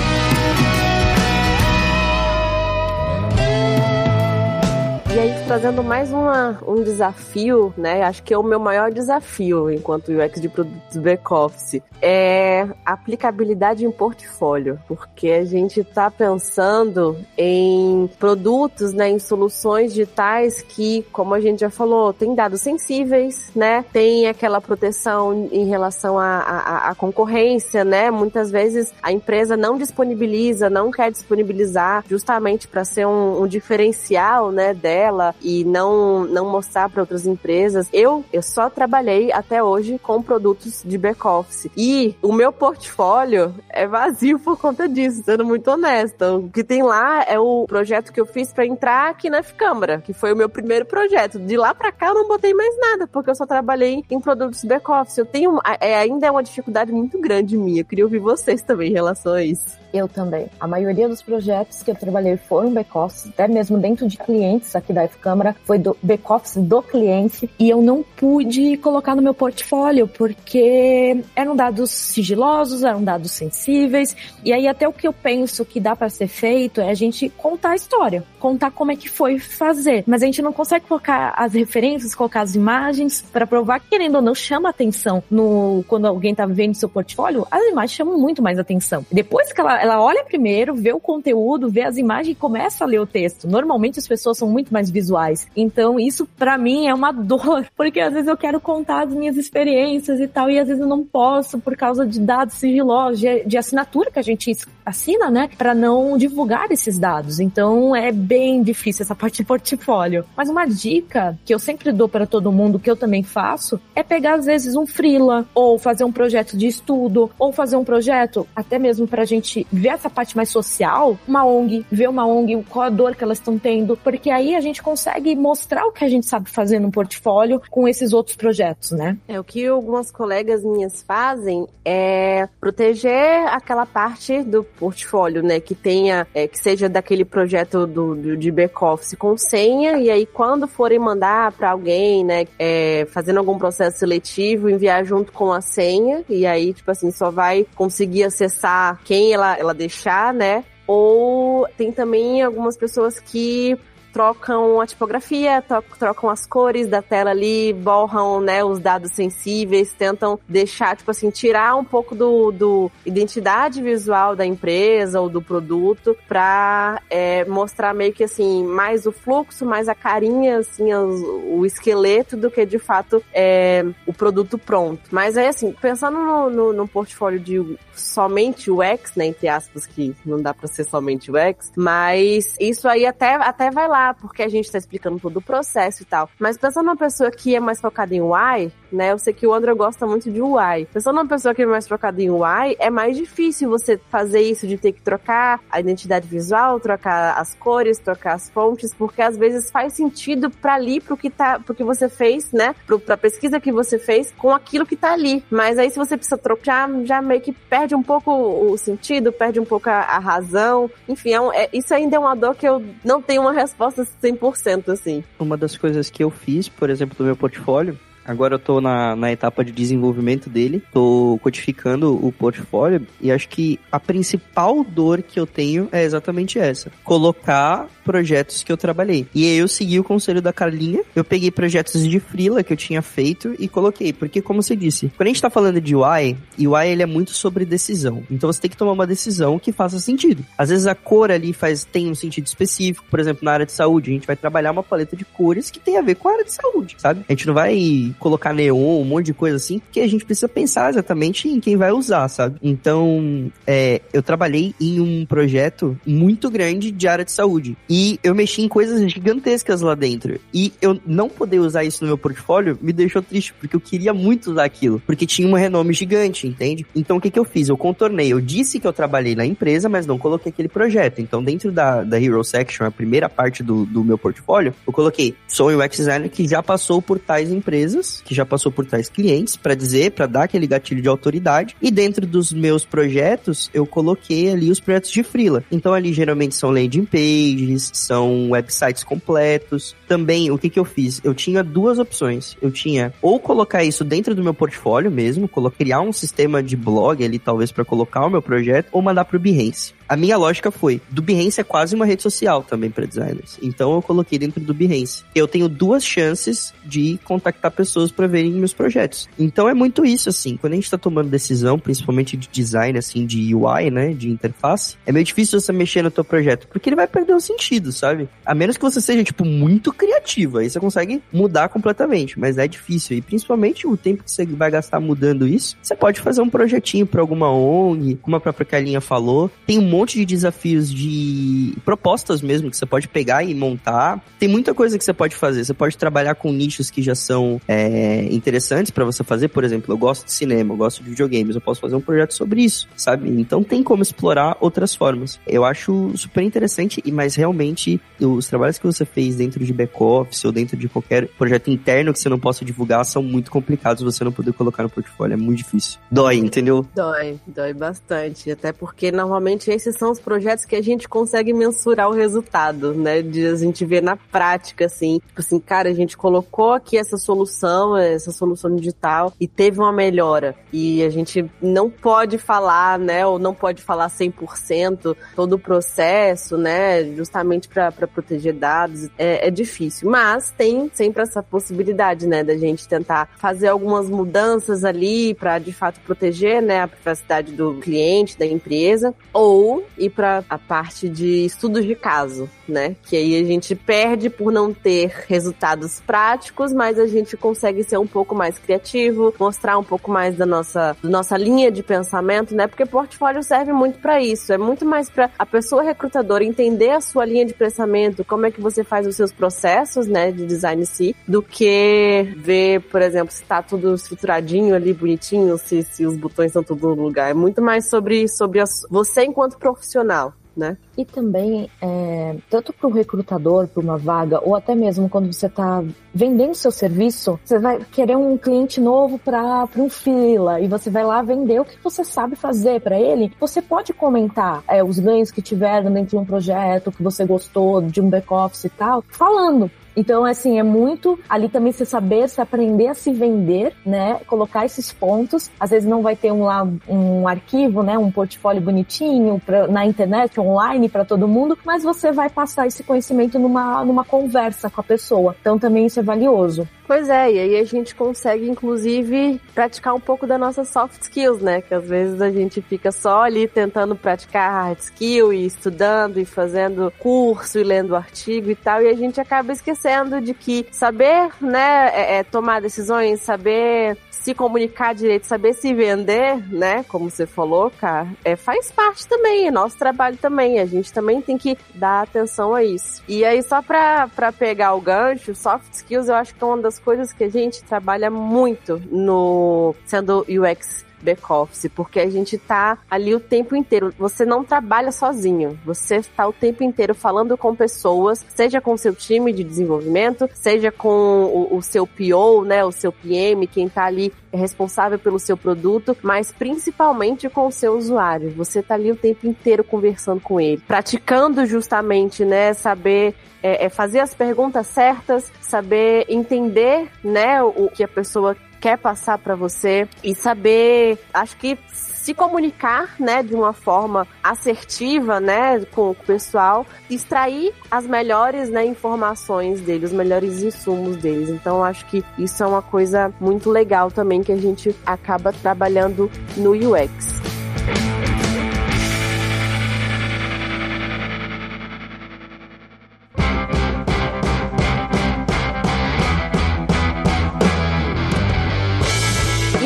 E aí, trazendo mais uma, um desafio, né? Acho que é o meu maior desafio enquanto UX de produtos back-office. É aplicabilidade em portfólio. Porque a gente está pensando em produtos, né? Em soluções digitais que, como a gente já falou, tem dados sensíveis, né? Tem aquela proteção em relação à concorrência, né? Muitas vezes a empresa não disponibiliza, não quer disponibilizar justamente para ser um, um diferencial, né? Dela e não, não mostrar para outras empresas. Eu, eu só trabalhei até hoje com produtos de back-office. E o meu portfólio é vazio por conta disso, sendo muito honesta. O que tem lá é o projeto que eu fiz para entrar aqui na Câmara, que foi o meu primeiro projeto. De lá para cá eu não botei mais nada, porque eu só trabalhei em produtos back-office. Eu tenho, é, ainda é uma dificuldade muito grande minha. Eu queria ouvir vocês também em relação a isso. Eu também. A maioria dos projetos que eu trabalhei foram back-office, até mesmo dentro de clientes aqui da F-Câmara, foi do back-office do cliente, e eu não pude colocar no meu portfólio, porque eram dados sigilosos, eram dados sensíveis, e aí até o que eu penso que dá para ser feito é a gente contar a história, contar como é que foi fazer, mas a gente não consegue colocar as referências, colocar as imagens para provar que, querendo ou não, chama atenção no quando alguém tá vendo seu portfólio, as imagens chamam muito mais atenção. Depois que ela ela olha primeiro, vê o conteúdo, vê as imagens e começa a ler o texto. Normalmente as pessoas são muito mais visuais. Então isso para mim é uma dor, porque às vezes eu quero contar as minhas experiências e tal, e às vezes eu não posso por causa de dados sigilosos, de, de assinatura que a gente assina, né, para não divulgar esses dados. Então é bem difícil essa parte de portfólio. Mas uma dica que eu sempre dou para todo mundo, que eu também faço, é pegar às vezes um freela ou fazer um projeto de estudo ou fazer um projeto até mesmo pra gente ver essa parte mais social, uma ONG, ver uma ONG, qual a dor que elas estão tendo, porque aí a gente consegue mostrar o que a gente sabe fazer no portfólio com esses outros projetos, né? É, o que algumas colegas minhas fazem é proteger aquela parte do portfólio, né, que tenha, é, que seja daquele projeto do, do de back-office com senha, e aí quando forem mandar para alguém, né, é, fazendo algum processo seletivo, enviar junto com a senha, e aí, tipo assim, só vai conseguir acessar quem ela, ela deixar, né? Ou tem também algumas pessoas que trocam a tipografia, trocam as cores da tela ali, borram, né, os dados sensíveis, tentam deixar, tipo assim, tirar um pouco do, do identidade visual da empresa ou do produto pra é, mostrar meio que assim, mais o fluxo, mais a carinha, assim, os, o esqueleto do que de fato é, o produto pronto. Mas aí, assim, pensando no, no, no portfólio de somente UX, né, entre aspas, que não dá pra ser somente UX, mas isso aí até, até vai lá porque a gente tá explicando todo o processo e tal. Mas pensando numa pessoa que é mais focada em UI, né? Eu sei que o André gosta muito de UI. Pensando numa pessoa que é mais focada em UI, é mais difícil você fazer isso de ter que trocar a identidade visual, trocar as cores, trocar as fontes, porque às vezes faz sentido para ali, pro que tá, pro que você fez, né? Pro, pra pesquisa que você fez com aquilo que tá ali. Mas aí se você precisa trocar, já meio que perde um pouco o sentido, perde um pouco a, a razão. Enfim, é um, é, isso ainda é uma dor que eu não tenho uma resposta 100% assim. Uma das coisas que eu fiz, por exemplo, do meu portfólio, Agora eu tô na, na etapa de desenvolvimento dele, tô codificando o portfólio e acho que a principal dor que eu tenho é exatamente essa: colocar projetos que eu trabalhei. E aí eu segui o conselho da Carlinha, eu peguei projetos de freela que eu tinha feito e coloquei, porque como você disse, quando a gente tá falando de UI, UI ele é muito sobre decisão. Então você tem que tomar uma decisão que faça sentido. Às vezes a cor ali faz tem um sentido específico, por exemplo, na área de saúde, a gente vai trabalhar uma paleta de cores que tem a ver com a área de saúde, sabe? A gente não vai colocar neon, um monte de coisa assim, porque a gente precisa pensar exatamente em quem vai usar, sabe? Então, é, eu trabalhei em um projeto muito grande de área de saúde. E eu mexi em coisas gigantescas lá dentro. E eu não poder usar isso no meu portfólio me deixou triste, porque eu queria muito usar aquilo. Porque tinha um renome gigante, entende? Então o que, que eu fiz? Eu contornei. Eu disse que eu trabalhei na empresa, mas não coloquei aquele projeto. Então, dentro da, da Hero Section, a primeira parte do, do meu portfólio, eu coloquei: sou UX designer que já passou por tais empresas que já passou por tais clientes, para dizer, para dar aquele gatilho de autoridade. E dentro dos meus projetos, eu coloquei ali os projetos de freela. Então ali geralmente são landing pages, são websites completos. Também, o que que eu fiz? Eu tinha duas opções. Eu tinha ou colocar isso dentro do meu portfólio mesmo, criar um sistema de blog ali talvez para colocar o meu projeto, ou mandar pro Behance. A minha lógica foi, do Behance é quase uma rede social também para designers. Então eu coloquei dentro do Behance. Eu tenho duas chances de contactar pessoas para verem meus projetos. Então é muito isso assim, quando a gente tá tomando decisão, principalmente de design assim, de UI, né, de interface, é meio difícil você mexer no teu projeto, porque ele vai perder o sentido, sabe? A menos que você seja tipo muito criativo, aí você consegue mudar completamente, mas é difícil e principalmente o tempo que você vai gastar mudando isso, você pode fazer um projetinho para alguma ONG, como a própria Kalinha falou, tem um monte de desafios de propostas mesmo que você pode pegar e montar. Tem muita coisa que você pode fazer. Você pode trabalhar com nichos que já são é, interessantes para você fazer. Por exemplo, eu gosto de cinema, eu gosto de videogames, eu posso fazer um projeto sobre isso, sabe? Então tem como explorar outras formas. Eu acho super interessante, mas realmente os trabalhos que você fez dentro de back-office ou dentro de qualquer projeto interno que você não possa divulgar são muito complicados você não poder colocar no portfólio. É muito difícil. Dói, entendeu? Dói, dói bastante. Até porque normalmente esse esses são os projetos que a gente consegue mensurar o resultado, né? De a gente ver na prática, assim. Tipo assim, cara, a gente colocou aqui essa solução, essa solução digital e teve uma melhora. E a gente não pode falar, né? Ou não pode falar 100% todo o processo, né? Justamente para proteger dados. É, é difícil. Mas tem sempre essa possibilidade, né? Da gente tentar fazer algumas mudanças ali para de fato proteger, né? A privacidade do cliente, da empresa. Ou ir para a parte de estudos de caso, né? Que aí a gente perde por não ter resultados práticos, mas a gente consegue ser um pouco mais criativo, mostrar um pouco mais da nossa, da nossa linha de pensamento, né? Porque portfólio serve muito para isso, é muito mais para a pessoa recrutadora entender a sua linha de pensamento, como é que você faz os seus processos, né, de design em si, do que ver, por exemplo, se tá tudo estruturadinho ali, bonitinho, se, se os botões estão tudo no lugar. É muito mais sobre, sobre a, você enquanto profissional. Né? E também, é, tanto para o recrutador, para uma vaga, ou até mesmo quando você está vendendo seu serviço, você vai querer um cliente novo para um fila e você vai lá vender o que você sabe fazer para ele. Você pode comentar é, os ganhos que tiveram dentro de um projeto, que você gostou de um back-office e tal, falando. Então, assim, é muito ali também você saber, se aprender a se vender, né? Colocar esses pontos. Às vezes não vai ter um lá um arquivo, né? Um portfólio bonitinho pra, na internet, online para todo mundo, mas você vai passar esse conhecimento numa, numa conversa com a pessoa. Então também isso é valioso. Pois é, e aí a gente consegue, inclusive, praticar um pouco da nossa soft skills, né? Que às vezes a gente fica só ali tentando praticar hard skill e estudando e fazendo curso e lendo artigo e tal, e a gente acaba esquecendo de que saber, né, é, é tomar decisões, saber se comunicar direito, saber se vender, né? Como você falou, cara, é, faz parte também, é nosso trabalho também. A gente também tem que dar atenção a isso. E aí, só pra, pra pegar o gancho, soft skills eu acho que é uma das coisas que a gente trabalha muito no sendo UX back-office, porque a gente tá ali o tempo inteiro. Você não trabalha sozinho, você está o tempo inteiro falando com pessoas, seja com seu time de desenvolvimento, seja com o, o seu PO, né, o seu PM, quem tá ali é responsável pelo seu produto, mas principalmente com o seu usuário. Você tá ali o tempo inteiro conversando com ele, praticando justamente, né, saber é, é fazer as perguntas certas, saber entender, né, o que a pessoa quer passar para você e saber, acho que se comunicar, né, de uma forma assertiva, né, com o pessoal, extrair as melhores, né, informações deles, os melhores insumos deles. Então, acho que isso é uma coisa muito legal também que a gente acaba trabalhando no UX.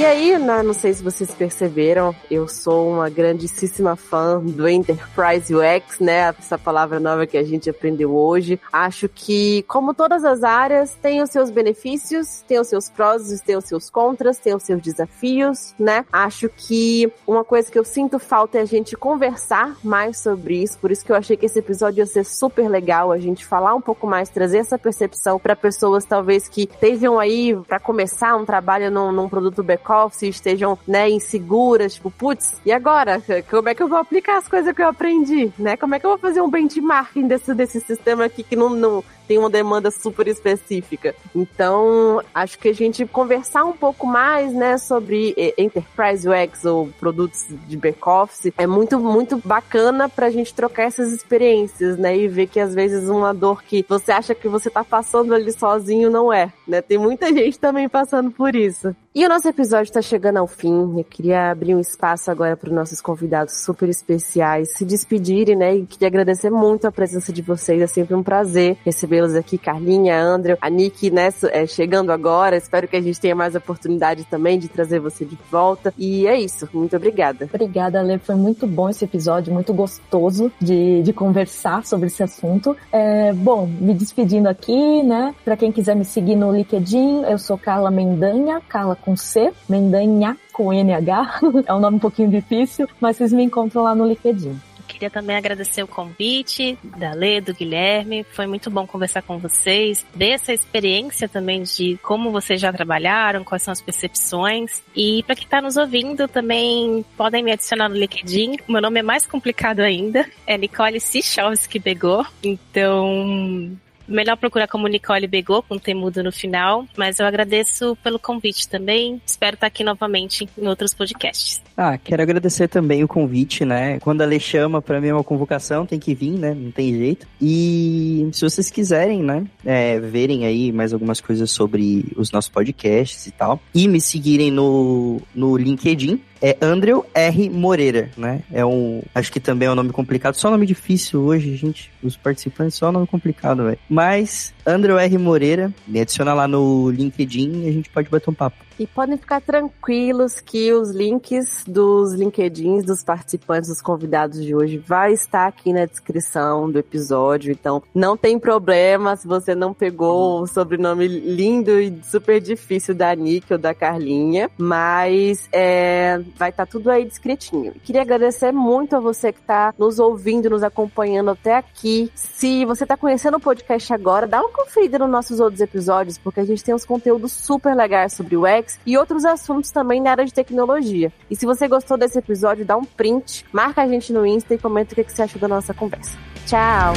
E aí, né, não sei se vocês perceberam, eu sou uma grandíssima fã do Enterprise UX, né? Essa palavra nova que a gente aprendeu hoje. Acho que, como todas as áreas, tem os seus benefícios, tem os seus prós, tem os seus contras, tem os seus desafios, né? Acho que uma coisa que eu sinto falta é a gente conversar mais sobre isso. Por isso que eu achei que esse episódio ia ser super legal, a gente falar um pouco mais, trazer essa percepção para pessoas talvez que estejam aí para começar um trabalho num, num produto back se estejam, né, inseguras, tipo, putz, e agora? Como é que eu vou aplicar as coisas que eu aprendi, né? Como é que eu vou fazer um benchmarking desse, desse sistema aqui que não, não, tem uma demanda super específica. Então, acho que a gente conversar um pouco mais, né, sobre eh, Enterprise UX ou produtos de back-office é muito, muito bacana pra gente trocar essas experiências, né, e ver que às vezes uma dor que você acha que você tá passando ali sozinho não é, né? Tem muita gente também passando por isso. E o nosso episódio está chegando ao fim. Eu queria abrir um espaço agora para os nossos convidados super especiais se despedirem, né? E queria agradecer muito a presença de vocês. É sempre um prazer recebê-los aqui, Carlinha, André, a Nick, né, é, chegando agora. Espero que a gente tenha mais oportunidade também de trazer você de volta. E é isso. Muito obrigada. Obrigada, Lê. Foi muito bom esse episódio, muito gostoso de, de conversar sobre esse assunto. É, bom, me despedindo aqui, né? Para quem quiser me seguir no LinkedIn, eu sou Carla Mendanha, Carla com C, Mendanha com NH. é um nome um pouquinho difícil, mas vocês me encontram lá no LinkedIn. Queria também agradecer o convite da Lê, do Guilherme. Foi muito bom conversar com vocês, ver essa experiência também de como vocês já trabalharam, quais são as percepções. E para quem está nos ouvindo, também podem me adicionar no LinkedIn. Meu nome é mais complicado ainda. É Nicole Sichovski Begô. Então, Melhor procurar como Nicole Begô, com temudo no final. Mas eu agradeço pelo convite também. Espero estar aqui novamente em outros podcasts. Ah, quero agradecer também o convite, né? Quando a Lê chama, pra mim é uma convocação, tem que vir, né? Não tem jeito. E se vocês quiserem, né? É, verem aí mais algumas coisas sobre os nossos podcasts e tal. E me seguirem no, no LinkedIn, é Andrew R. Moreira, né? É um. Acho que também é um nome complicado. Só nome difícil hoje, gente. Os participantes, só nome complicado, velho. Mas, Andrew R. Moreira, me adiciona lá no LinkedIn e a gente pode bater um papo. E podem ficar tranquilos que os links dos LinkedIns dos participantes, dos convidados de hoje, vai estar aqui na descrição do episódio. Então, não tem problema se você não pegou o sobrenome lindo e super difícil da Nick ou da Carlinha. Mas é, vai estar tudo aí descritinho. Queria agradecer muito a você que está nos ouvindo, nos acompanhando até aqui. Se você está conhecendo o podcast agora, dá uma conferida nos nossos outros episódios, porque a gente tem uns conteúdos super legais sobre o E outros assuntos também na área de tecnologia. E se você gostou desse episódio, dá um print, marca a gente no Insta e comenta o que você achou da nossa conversa. Tchau!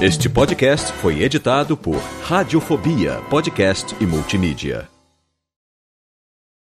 Este podcast foi editado por Radiofobia, podcast e multimídia.